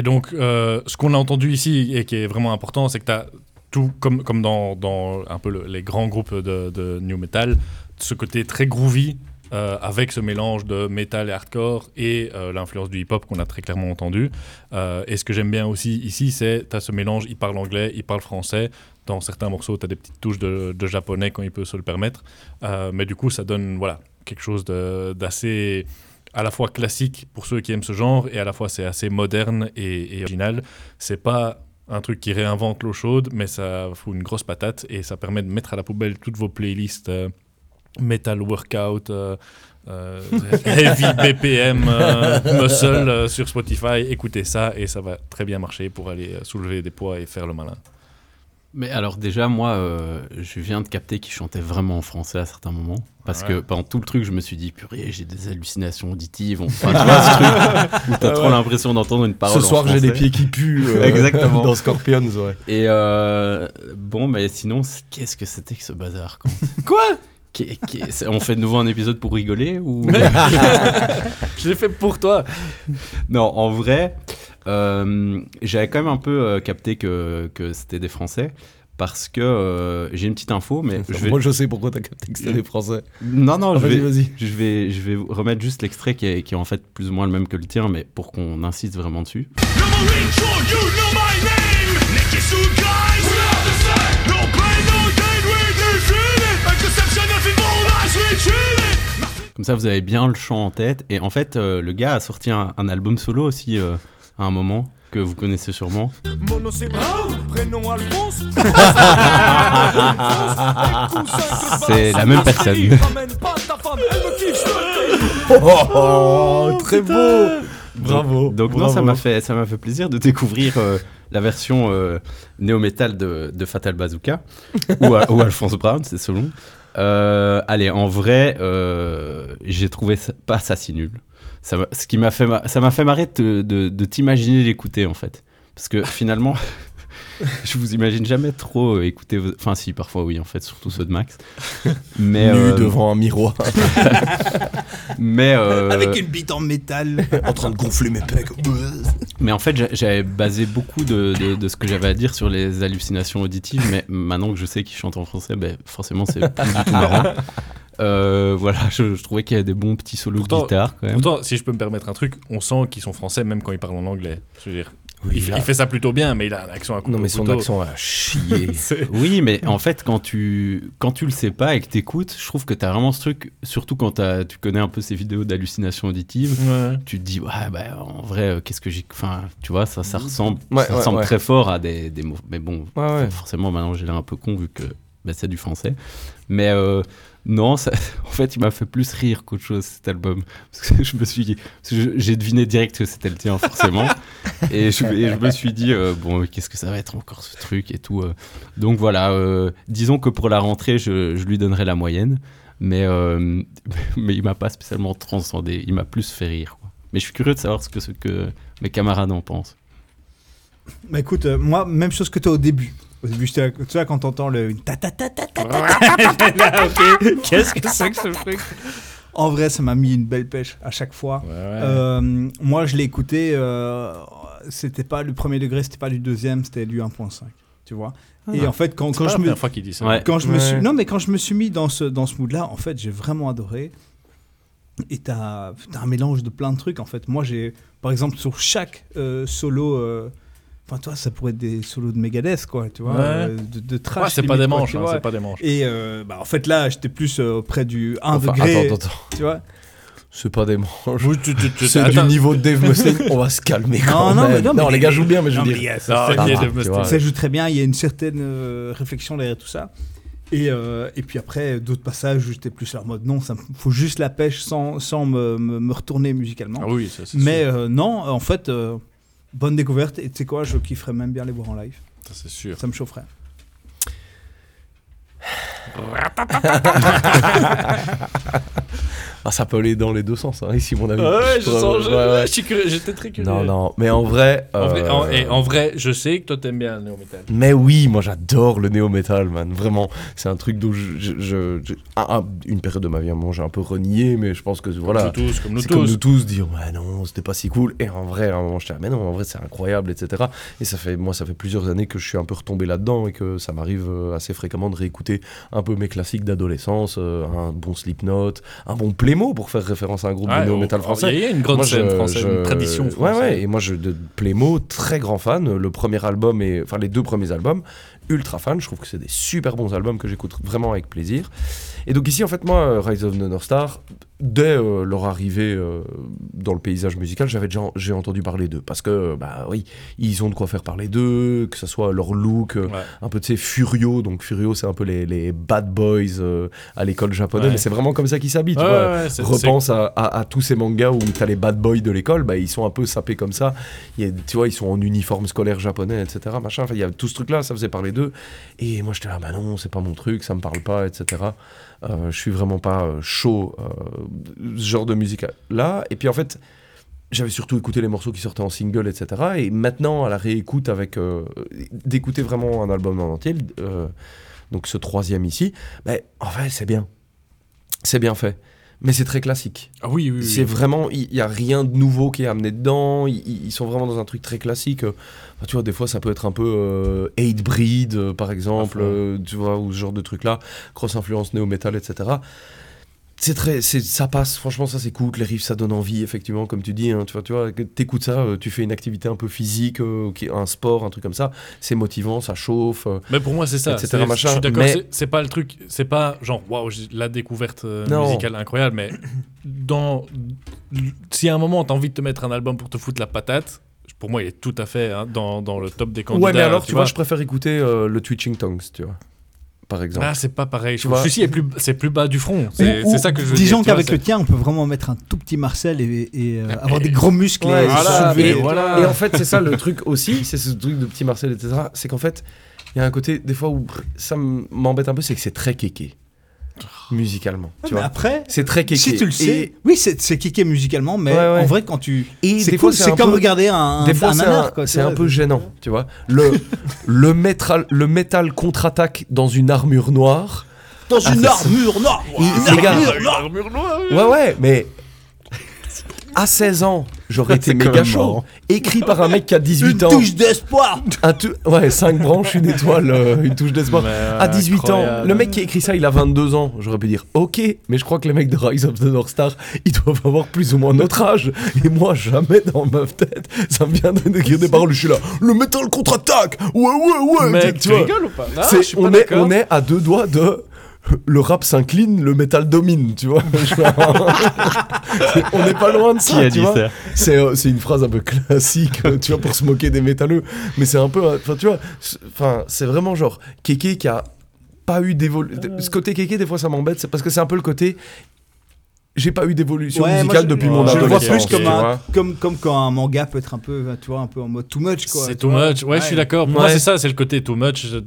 Et donc, euh, ce qu'on a entendu ici et qui est vraiment important, c'est que tu as tout comme, dans, un peu le- les grands groupes de, new metal, ce côté très groovy euh, avec ce mélange de metal et hardcore et euh, l'influence du hip-hop qu'on a très clairement entendu. Et ce que j'aime bien aussi ici, c'est tu as ce mélange, il parle anglais, il parle français. Dans certains morceaux, tu as des petites touches de, japonais quand il peut se le permettre. Mais du coup, ça donne voilà, quelque chose d'assez à la fois classique pour ceux qui aiment ce genre et à la fois c'est assez moderne et, et original. C'est pas un truc qui réinvente l'eau chaude, mais ça fout une grosse patate et ça permet de mettre à la poubelle toutes vos playlists euh, metal workout, euh, euh, heavy BPM, euh, muscle sur Spotify. Écoutez ça et ça va très bien marcher pour aller soulever des poids et faire le malin. Mais alors déjà, moi, euh, je viens de capter qu'il chantait vraiment en français à certains moments. Parce Ouais. que pendant tout le truc, je me suis dit, purée, j'ai des hallucinations auditives. Enfin, tu vois ce truc où t'as Ah trop ouais. l'impression d'entendre une parole Ce soir, j'ai des pieds qui puent euh, Exactement. dans Scorpions, ouais. Et euh, bon, mais sinon, qu'est-ce que c'était que ce bazar quoi? Quoi On fait de nouveau un épisode pour rigoler ou Je l'ai fait pour toi. Non, en vrai, euh, j'avais quand même un peu euh, capté que, que c'était des Français. Parce que euh, j'ai une petite info, mais je vais... Moi, je sais pourquoi t'as capté que c'était des Français. Non, non, Ah, je, vas-y, vais, je, vais, je vais vous remettre juste l'extrait qui est, qui est en fait plus ou moins le même que le tien, mais pour qu'on insiste vraiment dessus. Comme ça, vous avez bien le chant en tête. Et en fait, euh, le gars a sorti un, un album solo aussi euh, à un moment que vous connaissez sûrement. Mon nom c'est Brown, prénom Alphonse. C'est la même personne. Dis. Oh, oh, très beau Bravo Donc non, bravo. ça m'a fait, ça m'a fait plaisir de découvrir euh, la version euh, néo-metal de, de Fatal Bazooka ou, à- ou Alphonse Brown, c'est selon. Euh, allez, en vrai, euh, j'ai trouvé ça- pas ça si nul. Ça ce qui m'a fait, ça m'a fait marrer de- de t'imaginer l'écouter en fait, parce que finalement, je vous imagine jamais trop euh, écouter. vos- Enfin, si, parfois oui, en fait, surtout ceux de Max. Mais Nu euh, devant un miroir, mais euh, Avec une bite en métal. en train de gonfler mes pecs. Mais en fait, j'a- j'avais basé beaucoup de, de- de ce que j'avais à dire sur les hallucinations auditives, mais maintenant que je sais qu'ils chantent en français, ben, forcément, c'est plus du tout marrant. Euh, voilà, je, je trouvais qu'il y avait des bons petits solos Pourtant- de guitare quand même. Pourtant, si je peux me permettre un truc, on sent qu'ils sont français même quand ils parlent en anglais. Je veux dire, Oui, il, fait- là- il fait ça plutôt bien, mais il a un accent à couper Non, mais son couteau. accent a chier. Oui, mais en fait, quand tu, quand tu le sais pas et que t'écoutes, je trouve que t'as vraiment ce truc, surtout quand tu connais un peu ces vidéos d'hallucinations auditives, Ouais. tu te dis, ouais, bah, en vrai, euh, qu'est-ce que j'ai. Enfin, tu vois, ça, ça ressemble, Ouais, ça ouais, ressemble ouais. très fort à des, des mots. Mais bon, Ouais, ouais. forcément, maintenant, j'ai l'air un peu con vu que bah, c'est du français. Mais euh, non, ça- en fait, il m'a fait plus rire qu'autre chose cet album. Parce que je me suis dit, j'ai deviné direct que c'était le tien, forcément. et, je, et je me suis dit, euh, bon, qu'est-ce que ça va être encore ce truc et tout. euh. Donc voilà, euh, disons que pour la rentrée, je, je lui donnerai la moyenne. Mais, euh, mais il m'a pas spécialement transcendé. Il m'a plus fait rire. quoi. Mais je suis curieux de savoir ce que, ce que mes camarades en pensent. Bah écoute, euh, moi, même chose que toi au début. Au début, tu vois, quand t'entends le ta ta ta ta ta ta ok, qu'est-ce que c'est que ce truc En vrai, ça m'a mis une belle pêche à chaque fois. Euh, moi, je l'ai écouté, euh, c'était pas le premier degré, c'était pas du deuxième, c'était du 1.5, tu vois. Et en fait, quand, quand je me, fois qu'il dit ça. Ouais. quand je me Ouais. suis, non mais quand je me suis mis dans ce dans ce mood-là, en fait, j'ai vraiment adoré. Et t'as as un mélange de plein de trucs. En fait, moi, j'ai, par exemple, sur chaque euh, solo. Enfin, toi, ça pourrait être des solos de Megadeth, quoi, tu vois, Ouais. euh, de, de trash. Ouais, c'est pas des manches, hein, c'est pas des manches. Et euh, bah, en fait, là, j'étais plus euh, auprès du 1 Enfin, degré. attends, attends, attends. Tu vois C'est pas des manches. Oui, tu- tu- tu- C'est du niveau de Dave Mustaine. On va se calmer quand non, même. mais, non, mais les gars jouent bien, mais je non, veux dire. ça- joue très bien, il y a une certaine euh, réflexion derrière tout ça. Et, euh, et puis après, d'autres passages où j'étais plus en mode non, ça faut juste la pêche sans, sans me, me, me retourner musicalement. Ah oui, ça c'est Mais euh, non, en fait, euh, bonne découverte. Et tu sais quoi, je kifferais même bien les voir en live. Ça, c'est sûr. Ça me chaufferait. Ah, ça peut aller dans les deux sens, hein, ici, mon ami. Ouais, je sens, je- ouais, ouais. je suis curieux, j'étais très curieux. Non, non, mais en vrai. En vrai, euh, en- et en vrai, je sais que toi t'aimes bien le néo-metal. Mais oui, moi j'adore le néo-metal, man. Vraiment, c'est un truc dont je, je- je- je- un- un- une période de ma vie, moment, j'ai un peu renié, mais je pense que voilà. nous tous, comme nous c'est comme tous. nous tous, dire ouais non, c'était pas si cool. Et en vrai, à un moment, j'étais ah, mais non, en vrai, c'est incroyable, etc. Et ça fait, moi, ça fait plusieurs années que je suis un peu retombé là-dedans et que ça m'arrive euh, assez fréquemment de réécouter un peu mes classiques d'adolescence, euh, un bon Slipknot, un bon Playmo pour faire référence à un groupe Ouais, de néo-metal français. il y a une grande Moi, scène je- française, une tradition Ouais, française. ouais. Et moi, je, de Playmo, très grand fan. Le premier album, et, enfin les deux premiers albums, ultra fan. Je trouve que c'est des super bons albums que j'écoute vraiment avec plaisir. Et donc ici, en fait, moi, Rise of the North Star, dès euh, leur arrivée euh, dans le paysage musical, j'avais déjà j'ai entendu parler d'eux. Parce que, bah oui, ils ont de quoi faire parler d'eux, que ce soit leur look, euh, un peu, tu sais, Furio. Donc Furio, c'est un peu les, les bad boys à l'école japonaise. Ouais. Mais c'est vraiment comme ça qu'ils s'habillent. Ouais, Repense à, à- à tous ces mangas où t'as les bad boys de l'école, bah, ils sont un peu sapés comme ça. Il y a- tu vois, ils sont en uniforme scolaire japonais, etc. Machin. Il y a tout ce truc-là, ça faisait parler d'eux. Et moi, j'étais là, bah non, c'est pas mon truc, ça me parle pas, etc. Euh, je suis vraiment pas euh, chaud, euh, ce genre de musique-là. Et puis, en fait, j'avais surtout écouté les morceaux qui sortaient en single, etc. Et maintenant, à la réécoute, avec d'écouter vraiment un album en entier, donc ce troisième ici, bah, en fait, c'est bien. C'est bien fait. Mais c'est très classique. Ah oui, oui, oui. C'est vraiment, il n'y a rien de nouveau qui est amené dedans. Ils, sont vraiment dans un truc très classique. Enfin, tu vois, des fois, ça peut être un peu euh, Hate Breed, euh, par exemple, euh, tu vois, ou ce genre de truc-là. Grosse influence néo-metal, etc. C'est très, c'est, ça passe. Franchement, ça s'écoute. Les riffs, ça donne envie, effectivement, comme tu dis. hein, tu vois, tu vois, t'écoutes ça, euh, tu fais une activité un peu physique, euh, un sport, un truc comme ça. C'est motivant, ça chauffe. euh, Mais pour moi, c'est ça. etc. Je suis d'accord. Mais- c'est- pas le truc. C'est pas genre waouh, la découverte euh, musicale incroyable. Mais dans si à un moment t'as envie de te mettre un album pour te foutre la patate, pour moi, il est tout à fait hein, dans, dans le top des candidats. Ouais, mais alors, tu vois, je préfère écouter le Twitching Tongues, tu vois, par exemple. Ah, c'est pas pareil. Tu Je vois. Celui-ci est plus, c'est plus bas du front. C'est Ou- c'est ou ça que je veux Disons qu'avec le tien, on peut vraiment mettre un tout petit Marcel et, et, euh, avoir des gros muscles Ouais, et soulever. Et, et en fait, c'est ça le truc aussi, c'est ce truc de petit Marcel, etc. C'est qu'en fait, il y a un côté, des fois, où ça m'embête un peu, c'est que c'est très kéké. Musicalement. Tu mais vois. après, c'est très kéké. Si tu le sais, Et- oui, c'est kické musicalement, mais Ouais, ouais. en vrai, quand tu. Et c'est cool, c'est comme peu- regarder un, des fois, c'est un, peu gênant, tu vois. Le, le, métal, le métal contre-attaque dans une armure noire. Dans Ah, une armure noire Une armure noire Ouais, ouais, mais à 16 ans, j'aurais été méga chaud. Écrit par un mec qui a 18 Une ans. touche d'espoir Un tu- Ouais, 5 branches, une étoile, euh, une touche d'espoir. À 18 ans, le mec qui a écrit ça, il a 22 ans. J'aurais pu dire, ok, mais je crois que les mecs de Rise of the North Star, ils doivent avoir plus ou moins notre âge. Et moi, jamais dans ma tête, ça me vient d'écrire des paroles. Je suis là, le métal contre-attaque Ouais, ouais, ouais Mec, tu vois. rigoles ou pas? Non, C'est- je suis pas on, est, on est à deux doigts de. Le rap s'incline, le métal domine, tu vois. C'est- on n'est pas loin de ça, Qui a tu dit vois. ça C'est euh, c'est une phrase un peu classique, euh, tu vois, pour se moquer des métalleux. Mais c'est un peu, euh, enfin, tu vois, c'est- enfin, c'est vraiment genre Kéké qui a pas eu d'évolution. Ce côté Kéké, des fois, ça m'embête, c'est parce que c'est un peu le côté. J'ai pas eu d'évolution Ouais, musicale je- depuis je mon le adolescence. vois plus comme, un- comme, comme quand un manga peut être un peu, tu vois, un peu en mode too much, quoi. C'est too much. Ouais, je suis d'accord. Moi, Ouais. c'est ça, c'est le côté too much euh,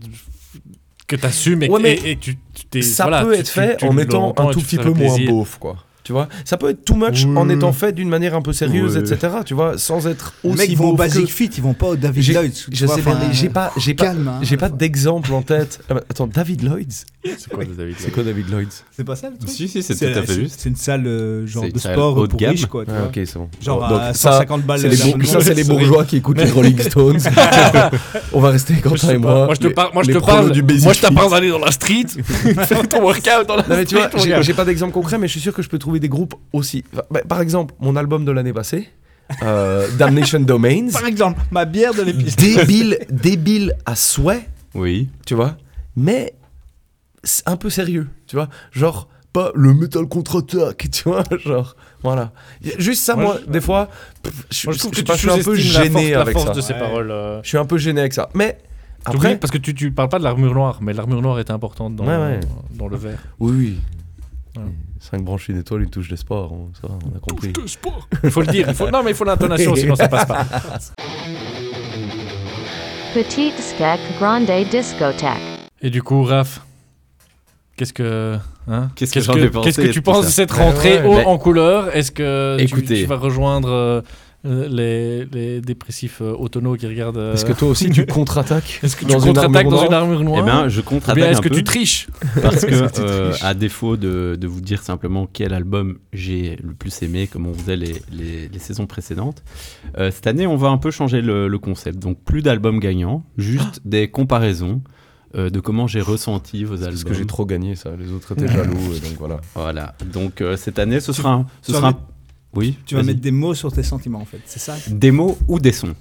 que t'assumes et, Ouais, mais et, et tu, tu t'es. ça voilà, peut tu- être fait tu en entends un tout petit peu moins beauf, quoi. Tu vois, ça peut être too much en Oui. étant fait d'une manière un peu sérieuse, Ouais. etc. Tu vois, sans être Les aussi mecs vont au Basic que- Fit, ils vont pas au David Lloyd. Je sais bien, j'ai pas, j'ai pas, hein. j'ai pas d'exemple en tête. Ah bah, attends, David Lloyd's. C'est quoi David C'est quoi David Lloyd's C'est pas ça le truc Si, si, c'est tout à fait c'est- juste. C'est une salle euh, genre de sport haut de pour gamme. quoi. tu Ah, vois. ok, c'est bon. Genre Donc, à ça, 150 balles ça, c'est les bourgeois qui écoutent les Rolling Stones. On va rester Quentin et moi. Moi, je te parle, moi, je te parle, moi, je Fit. parle d'aller dans la street, faire ton workout dans la Non mais tu street. j'ai pas d'exemple concret, mais je suis sûr que je peux trouver des groupes aussi. Enfin, bah, par exemple, mon album de l'année passée, euh, Damnation Domains, Par exemple, ma bière de l'épice. débile, débile à souhait, Oui. tu vois, mais c'est un peu sérieux, tu vois, genre pas le metal contre-attaque, tu vois, genre voilà. Juste ça, Moi, moi, je- des fois, pff, je, Moi, je trouve je que tu je suis un peu sous-estimes la force, gêné la avec force ça. de ces Ouais. paroles. euh. Je suis un peu gêné avec ça, mais après, parce que tu, tu parles pas de l'armure noire, mais l'armure noire est importante dans, Ouais, ouais. dans le verre. oui, oui. Ouais. 5 branches, une étoile, une touche d'espoir, on- ça, on a compris. Il faut le dire. Il faut... Non, mais il faut l'intonation, sinon ça passe pas. Petite Skek Grande Discothèque. Et du coup, Raph, Qu'est-ce que, hein Qu'est-ce que Qu'est-ce tu penses de cette Ouais, rentrée ouais. haut Mais- en couleur? Est-ce que tu- Écoutez. tu, vas rejoindre euh, les, les dépressifs euh, autonomes qui regardent euh, Est-ce que toi aussi tu contre-attaques Est-ce que tu contre-attaques dans une armure noire Eh bien, je contre-attaque est-ce un que peu tu triches parce que, Est-ce que euh, triches à défaut de, de vous dire simplement quel album j'ai le plus aimé, comme on faisait les, les- les saisons précédentes, euh, cette année, on va un peu changer le, le concept. Donc, plus d'albums gagnants, juste des comparaisons euh, de comment j'ai ressenti vos albums. Parce que j'ai trop gagné ça, les autres étaient jaloux, et donc voilà. Voilà. Donc, euh, cette année, ce sera un. Ce sera Oui. Tu vas mettre des mots sur tes sentiments en fait, c'est ça des mots ou des sons.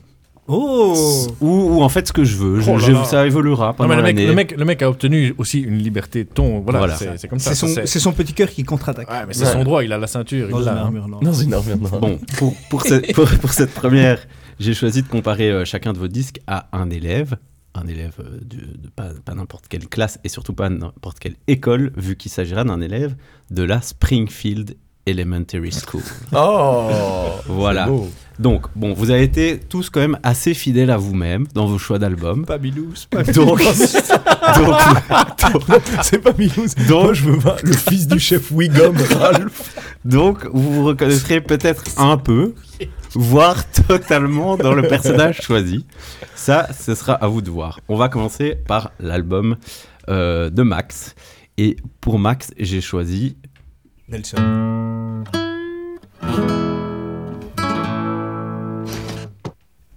Oh Ou, ou en fait ce que je veux. Je- Oh là je- là. ça évoluera Non, pendant mais le, mec, le, mec, le mec a obtenu aussi une liberté de ton. Voilà, Voilà. c'est comme ça. C'est son, petit cœur qui contre-attaque. Ouais, mais c'est son droit, il a la ceinture. Dans il une hein. armure noire. Dans une armure noire. Bon, pour, pour, cette, pour, pour cette première, j'ai choisi de comparer euh, chacun de vos disques à un élève. Un élève euh, de, de pas, pas n'importe quelle classe et surtout pas n'importe quelle école, vu qu'il s'agira d'un élève de la Springfield Elementary School. Oh Voilà. Donc, bon, vous avez été tous quand même assez fidèles à vous-même dans vos choix d'albums. Pas Bilous, pas Donc, donc, C'est pas Milouz. Donc- Moi je veux pas le fils du chef Wiggum, Ralph. Donc, vous vous reconnaîtrez peut-être un peu, voire totalement dans le personnage choisi. Ça, ce sera à vous de voir. On va commencer par l'album euh, de Max. Et pour Max, j'ai choisi Nelson.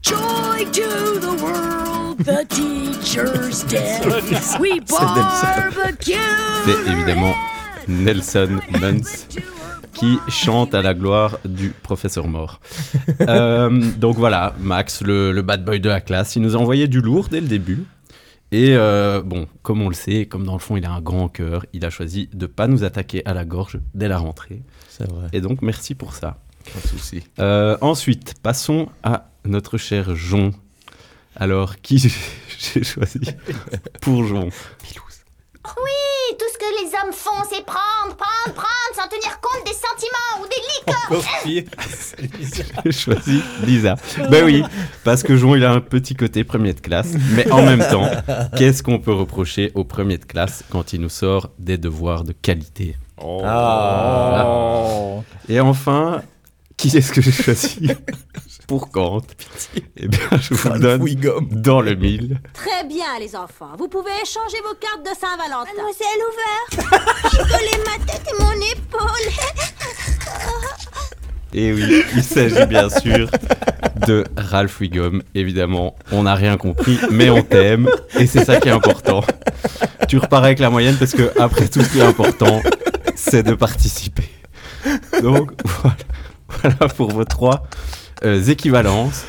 Joy to the world, the teacher's dead. We barbecue. C'est évidemment Nelson Muntz qui chante à la gloire du professeur mort. Euh, donc voilà, Max, le, le bad boy de la classe, il nous a envoyé du lourd dès le début. Et euh, bon, comme on le sait, comme dans le fond il a un grand cœur, il a choisi de pas nous attaquer à la gorge dès la rentrée. C'est vrai. Et donc merci pour ça. Pas de souci. Euh, ensuite, passons à notre cher Jon. Alors, qui j'ai choisi pour Jon? Oui, tout ce que les hommes font, c'est prendre, prendre, prendre, sans tenir compte des sentiments ou des liqueurs. J'ai choisi Lisa. Ben oui, parce que Jon, il a un petit côté premier de classe. Mais en même temps, qu'est-ce qu'on peut reprocher au premier de classe quand il nous sort des devoirs de qualité? Ah. Voilà. Et enfin, qui est-ce que j'ai choisi pour Kant Eh bien, je vous le donne dans le mille. Très bien, les enfants. Vous pouvez échanger vos cartes de Saint-Valentin. Mademoiselle ouvert, je collais ma tête et mon épaule. Et oui, il s'agit bien sûr de Ralph Wiggum. Évidemment, on n'a rien compris, mais on t'aime. Et c'est ça qui est important. Tu repars avec la moyenne parce que, après tout, ce qui est important, c'est de participer. Donc, voilà, voilà pour vos trois euh, équivalences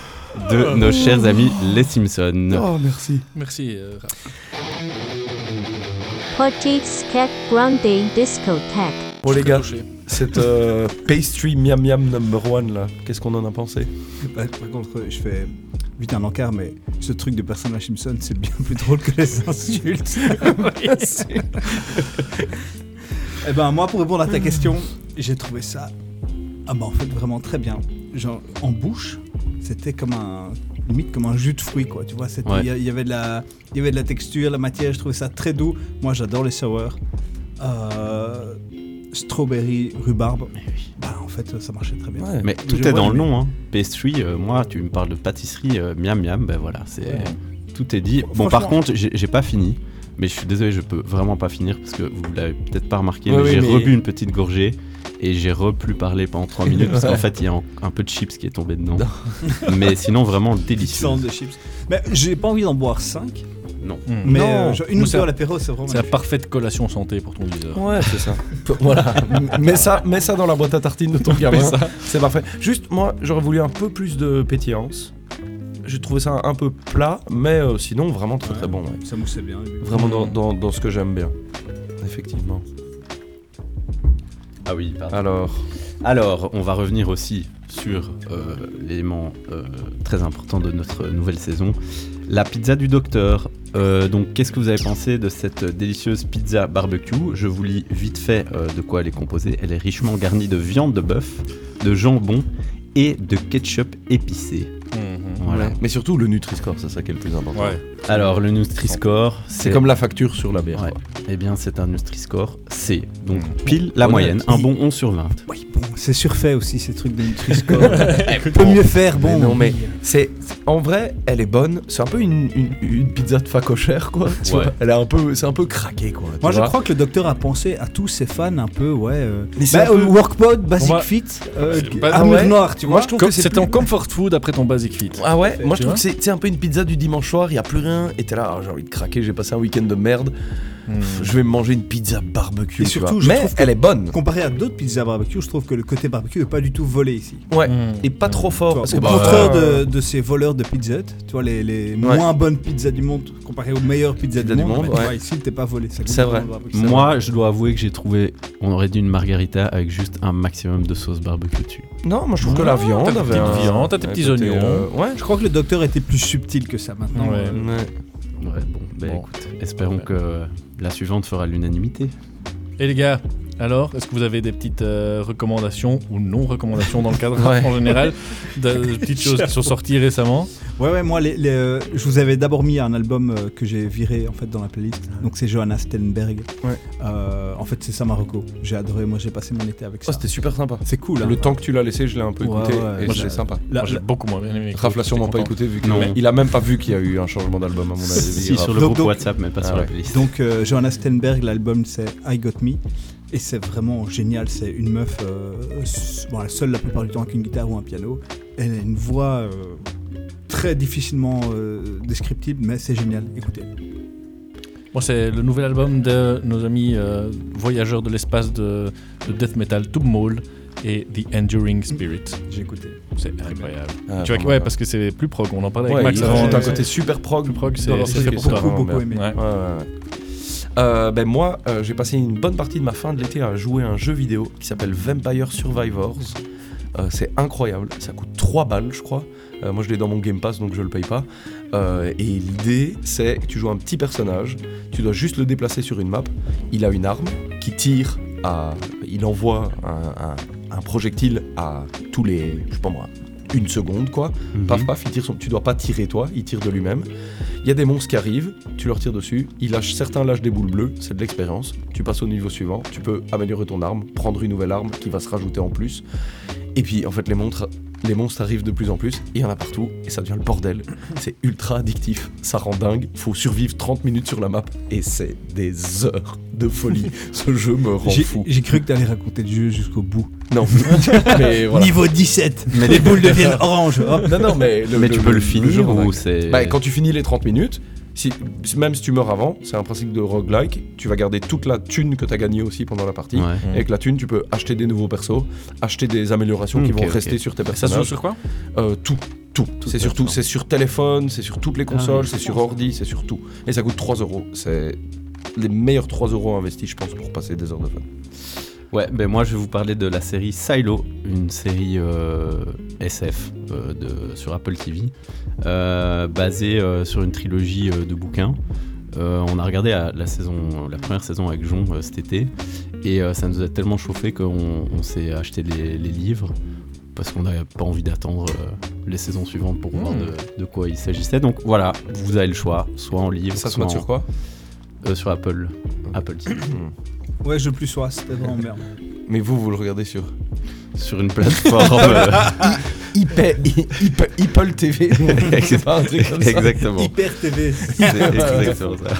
de nos chers amis les Simpsons. Oh, merci. Merci. euh, Raph. Grande. Bon les gars, cette euh, pastry miam miam number one là, qu'est-ce qu'on en a pensé? Par, par contre, je fais vite un encart, mais ce truc de personnage Simpson, c'est bien plus drôle que les insultes. Eh ben, moi, pour répondre à ta question, j'ai trouvé ça, ah bah en fait, vraiment très bien. Genre, en bouche, c'était comme un, limite comme un jus de fruits, quoi. Tu vois, il Ouais. y, avait de la, il y avait de la texture, la matière. Je trouvais ça très doux. Moi, j'adore les sours. Euh, strawberry, rhubarbe. Bah, en fait, ça marchait très bien. Mais tout est dans le nom. Hein. Pastry, euh, moi, tu me parles de pâtisserie, euh, miam miam, ben voilà, c'est Ouais. tout est dit. Bon, par contre, j'ai j'ai pas fini, mais je suis désolé, je peux vraiment pas finir parce que vous l'avez peut-être pas remarqué, Ouais, mais oui, j'ai mais- rebu une petite gorgée et j'ai replu parler pendant 3 minutes parce qu'en fait, il y a un, un peu de chips qui est tombé dedans. mais sinon, vraiment délicieux. de chips. Mais j'ai pas envie d'en boire 5. Non. Mais Non. euh, une ou deux à l'apéro, c'est vraiment. C'est la parfaite collation santé pour ton viseur. Ouais, c'est ça. voilà, mets ça, mets ça dans la boîte à tartines de ton gamin. C'est ça. C'est parfait. Juste, moi, j'aurais voulu un peu plus de pétillance. J'ai trouvé ça un peu plat, mais euh, sinon vraiment très très bon. ouais. Ça moussait bien. Vraiment dans, dans- dans ce que j'aime bien. Effectivement. Ah oui, pardon. Alors, Alors, on va revenir aussi sur euh, l'élément euh, très important de notre nouvelle saison, la pizza du docteur. Euh, donc, qu'est-ce que vous avez pensé de cette délicieuse pizza barbecue? Je vous lis vite fait de quoi elle est composée. Elle est richement garnie de viande de bœuf, de jambon et de ketchup épicé. Voilà. Mais surtout le Nutri-Score, c'est ça qui est le plus important. Ouais. Alors, le Nutri-Score, C'est comme la facture sur la bière. Ouais. Eh bien, c'est un Nutri-Score C. Donc, pile la moyenne. Un bon 11 sur 20. Oui, bon, c'est surfait aussi ces trucs de Nutri-Score. On peut mieux faire, bon. Mais non, mais c'est en vrai, elle est bonne. C'est un peu une, une, une pizza de facochère, quoi. Tu Ouais. vois, elle est un peu, c'est un peu craqué, quoi. Moi, je crois que le docteur a pensé à tous ses fans un peu, ouais. Euh, Mais bah, peu- euh, Workpod, Basic va- Fit, euh, Armure ouais. Noire, tu Moi, vois. je trouve Comme- que c'est C'est plus- ton comfort food après ton basic fit. Ah ouais, moi je trouve que c'est c'est un peu une pizza du dimanche soir, il y a plus rien, et t'es là, ah, j'ai envie de craquer, j'ai passé un week-end de merde, Hmm. je vais me manger une pizza barbecue. Et surtout, je mais trouve que- elle est bonne. Comparé à d'autres pizzas barbecue, je trouve que le côté barbecue n'est pas du tout volé ici. Ouais, Hmm. et pas trop fort. Vois, parce au que bah, contraire euh, de, de ces voleurs de pizza, tu vois, les, les moins bonnes pizzas du monde comparé aux meilleures pizzas Pizza du du monde, monde, bah, tu ouais. vois, ici, t'es pas volé. C'est vrai. Moi, je dois avouer que j'ai trouvé. On aurait dit une margarita avec juste un maximum de sauce barbecue dessus. Non, moi je trouve que la t'as viande tes avait petites t'as tes côté, oignons. euh, ouais. Je crois que le docteur était plus subtil que ça maintenant. Ouais. Ouais. Ouais, bon, bah Bon. écoute, espérons Ouais. que la suivante fera l'unanimité. Et les gars, alors, est-ce que vous avez des petites euh, recommandations ou non recommandations dans le cadre Ouais. en général de, de petites choses qui sont sorties récemment? Ouais, ouais, moi, les, les, euh, je vous avais d'abord mis un album euh, que j'ai viré en fait dans la playlist. Donc c'est Johanna Stenberg. Ouais. Euh, en fait, c'est ça Marocco. J'ai adoré. Moi, j'ai passé mon été avec Oh, ça. c'était super sympa. c'est cool. hein. Le temps que tu l'as laissé, je l'ai un peu Ouais, écouté ouais. et c'est sympa. La- Moi, j'ai la- beaucoup moins bien aimé. Raph l'a sûrement pas écouté vu Non. il a même pas vu qu'il y a eu un changement d'album à mon avis. Si, sur le groupe WhatsApp, mais pas Ah sur la ouais. playlist. Donc Johanna Stenberg, l'album c'est I Got Me. Et c'est vraiment génial. C'est une meuf, euh, bon, elle est seule la plupart du temps avec une guitare ou un piano. Elle a une voix euh, très difficilement euh, descriptible, mais c'est génial. Écoutez. Moi, c'est le nouvel album de nos amis euh, voyageurs de l'espace de, de death metal, Tube Maul et The Enduring Spirit. J'ai écouté. C'est incroyable. Ah, tu vois, ouais, parce que c'est plus prog. On en parlait Ouais, avec Max il avant. rajoute un côté super prog. plus prog, c'est fait pour beaucoup, vraiment beaucoup aimé. Ouais. Euh, ben moi, euh, j'ai passé une bonne partie de ma fin de l'été à jouer à un jeu vidéo qui s'appelle Vampire Survivors. Euh, c'est incroyable, ça coûte 3 balles je crois. Moi je l'ai dans mon Game Pass donc je le paye pas. Et l'idée c'est que tu joues un petit personnage, tu dois juste le déplacer sur une map. Il a une arme qui tire à. Il envoie un, un- un projectile à tous les. Je sais pas moi, une seconde quoi. Mhm. Paf paf, il tire son... tu dois pas tirer toi, il tire de lui-même. Il y a des monstres qui arrivent, tu leur tires dessus, ils lâchent, certains lâchent des boules bleues, c'est de l'expérience. Tu passes au niveau suivant, tu peux améliorer ton arme, prendre une nouvelle arme qui va se rajouter en plus. Et puis en fait les monstres, les monstres arrivent de plus en plus, il y en a partout, et ça devient le bordel. C'est ultra addictif, ça rend dingue, faut survivre 30 minutes sur la map, et c'est des heures de folie. Ce jeu me rend J'ai fou. j'ai cru que t'allais raconter le jeu jusqu'au bout. Non, mais voilà. Niveau 17. Mais les boules deviennent orange. Non, non, mais, le, Mais tu peux le jeu finir ou c'est. Bah, quand tu finis les 30 minutes, si, même si tu meurs avant, c'est un principe de roguelike, tu vas garder toute la thune que tu as gagnée aussi pendant la partie. Ouais. Et avec la thune, tu peux acheter des nouveaux persos, acheter des améliorations qui vont rester sur tes Ça se personnages. joue sur quoi Euh, tout, tout. C'est surtout, plateforme. c'est sur téléphone, c'est sur toutes les consoles, oui. c'est sur ordi, c'est sur tout. Et ça coûte 3 euros. C'est les meilleurs 3 euros investis, je pense, pour passer des heures de fun. Ouais, ben moi je vais vous parler de la série Silo, une série euh, SF euh, de, sur Apple TV, euh, basée sur une trilogie de bouquins. On a regardé la, la saison, la première saison avec Jon cet été, et ça nous a tellement chauffé qu'on on s'est acheté les, les livres parce qu'on n'avait pas envie d'attendre les saisons suivantes pour voir de, de quoi il s'agissait. Donc voilà, vous avez le choix, soit en livre, Ça se soit met en- sur quoi sur Apple, Apple TV, Ouais, je plus sois, c'était vraiment merde. Mais vous, vous le regardez sur sur une plateforme. euh, Hyper, TV. c'est pas un truc comme ça. Exactement. Hyper TV. Exactement ça.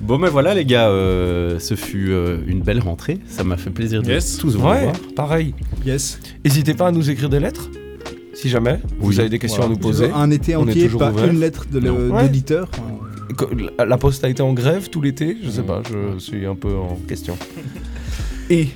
Bon, mais voilà, les gars, euh, ce fut euh, une belle rentrée. Ça m'a fait plaisir de Yes. tous vous Ouais, revoir. pareil. Yes. N'hésitez pas à nous écrire des lettres, si jamais vous Oui. avez des questions à nous poser. Un été entier, toujours pas ouvert. une lettre de. Ouais. La poste a été en grève tout l'été, je sais pas, je suis un peu en question. Et,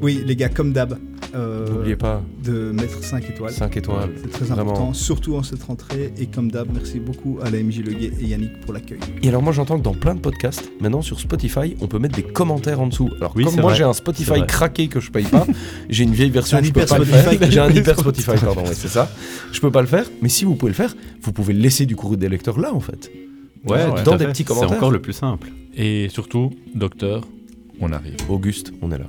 oui, les gars, comme d'hab, euh, N'oubliez pas, de mettre 5 étoiles. 5 étoiles. C'est très Vraiment. important, surtout en cette rentrée. Et comme d'hab, merci beaucoup à la MJ Leguet et Yannick pour l'accueil. Et alors moi j'entends que dans plein de podcasts, maintenant sur Spotify, on peut mettre des commentaires en dessous. Alors Oui, comme moi j'ai un Spotify craqué que je paye pas, j'ai une vieille version Un que je peux hyper pas le Spotify. faire. J'ai un hyper Spotify, pardon, ouais, c'est ça. Je peux pas le faire, mais si vous pouvez le faire, vous pouvez laisser du courrier des lecteurs là en fait. Ouais, dans des fait. petits C'est commentaires. encore le plus simple. Et surtout, docteur, on arrive. Auguste, on est là.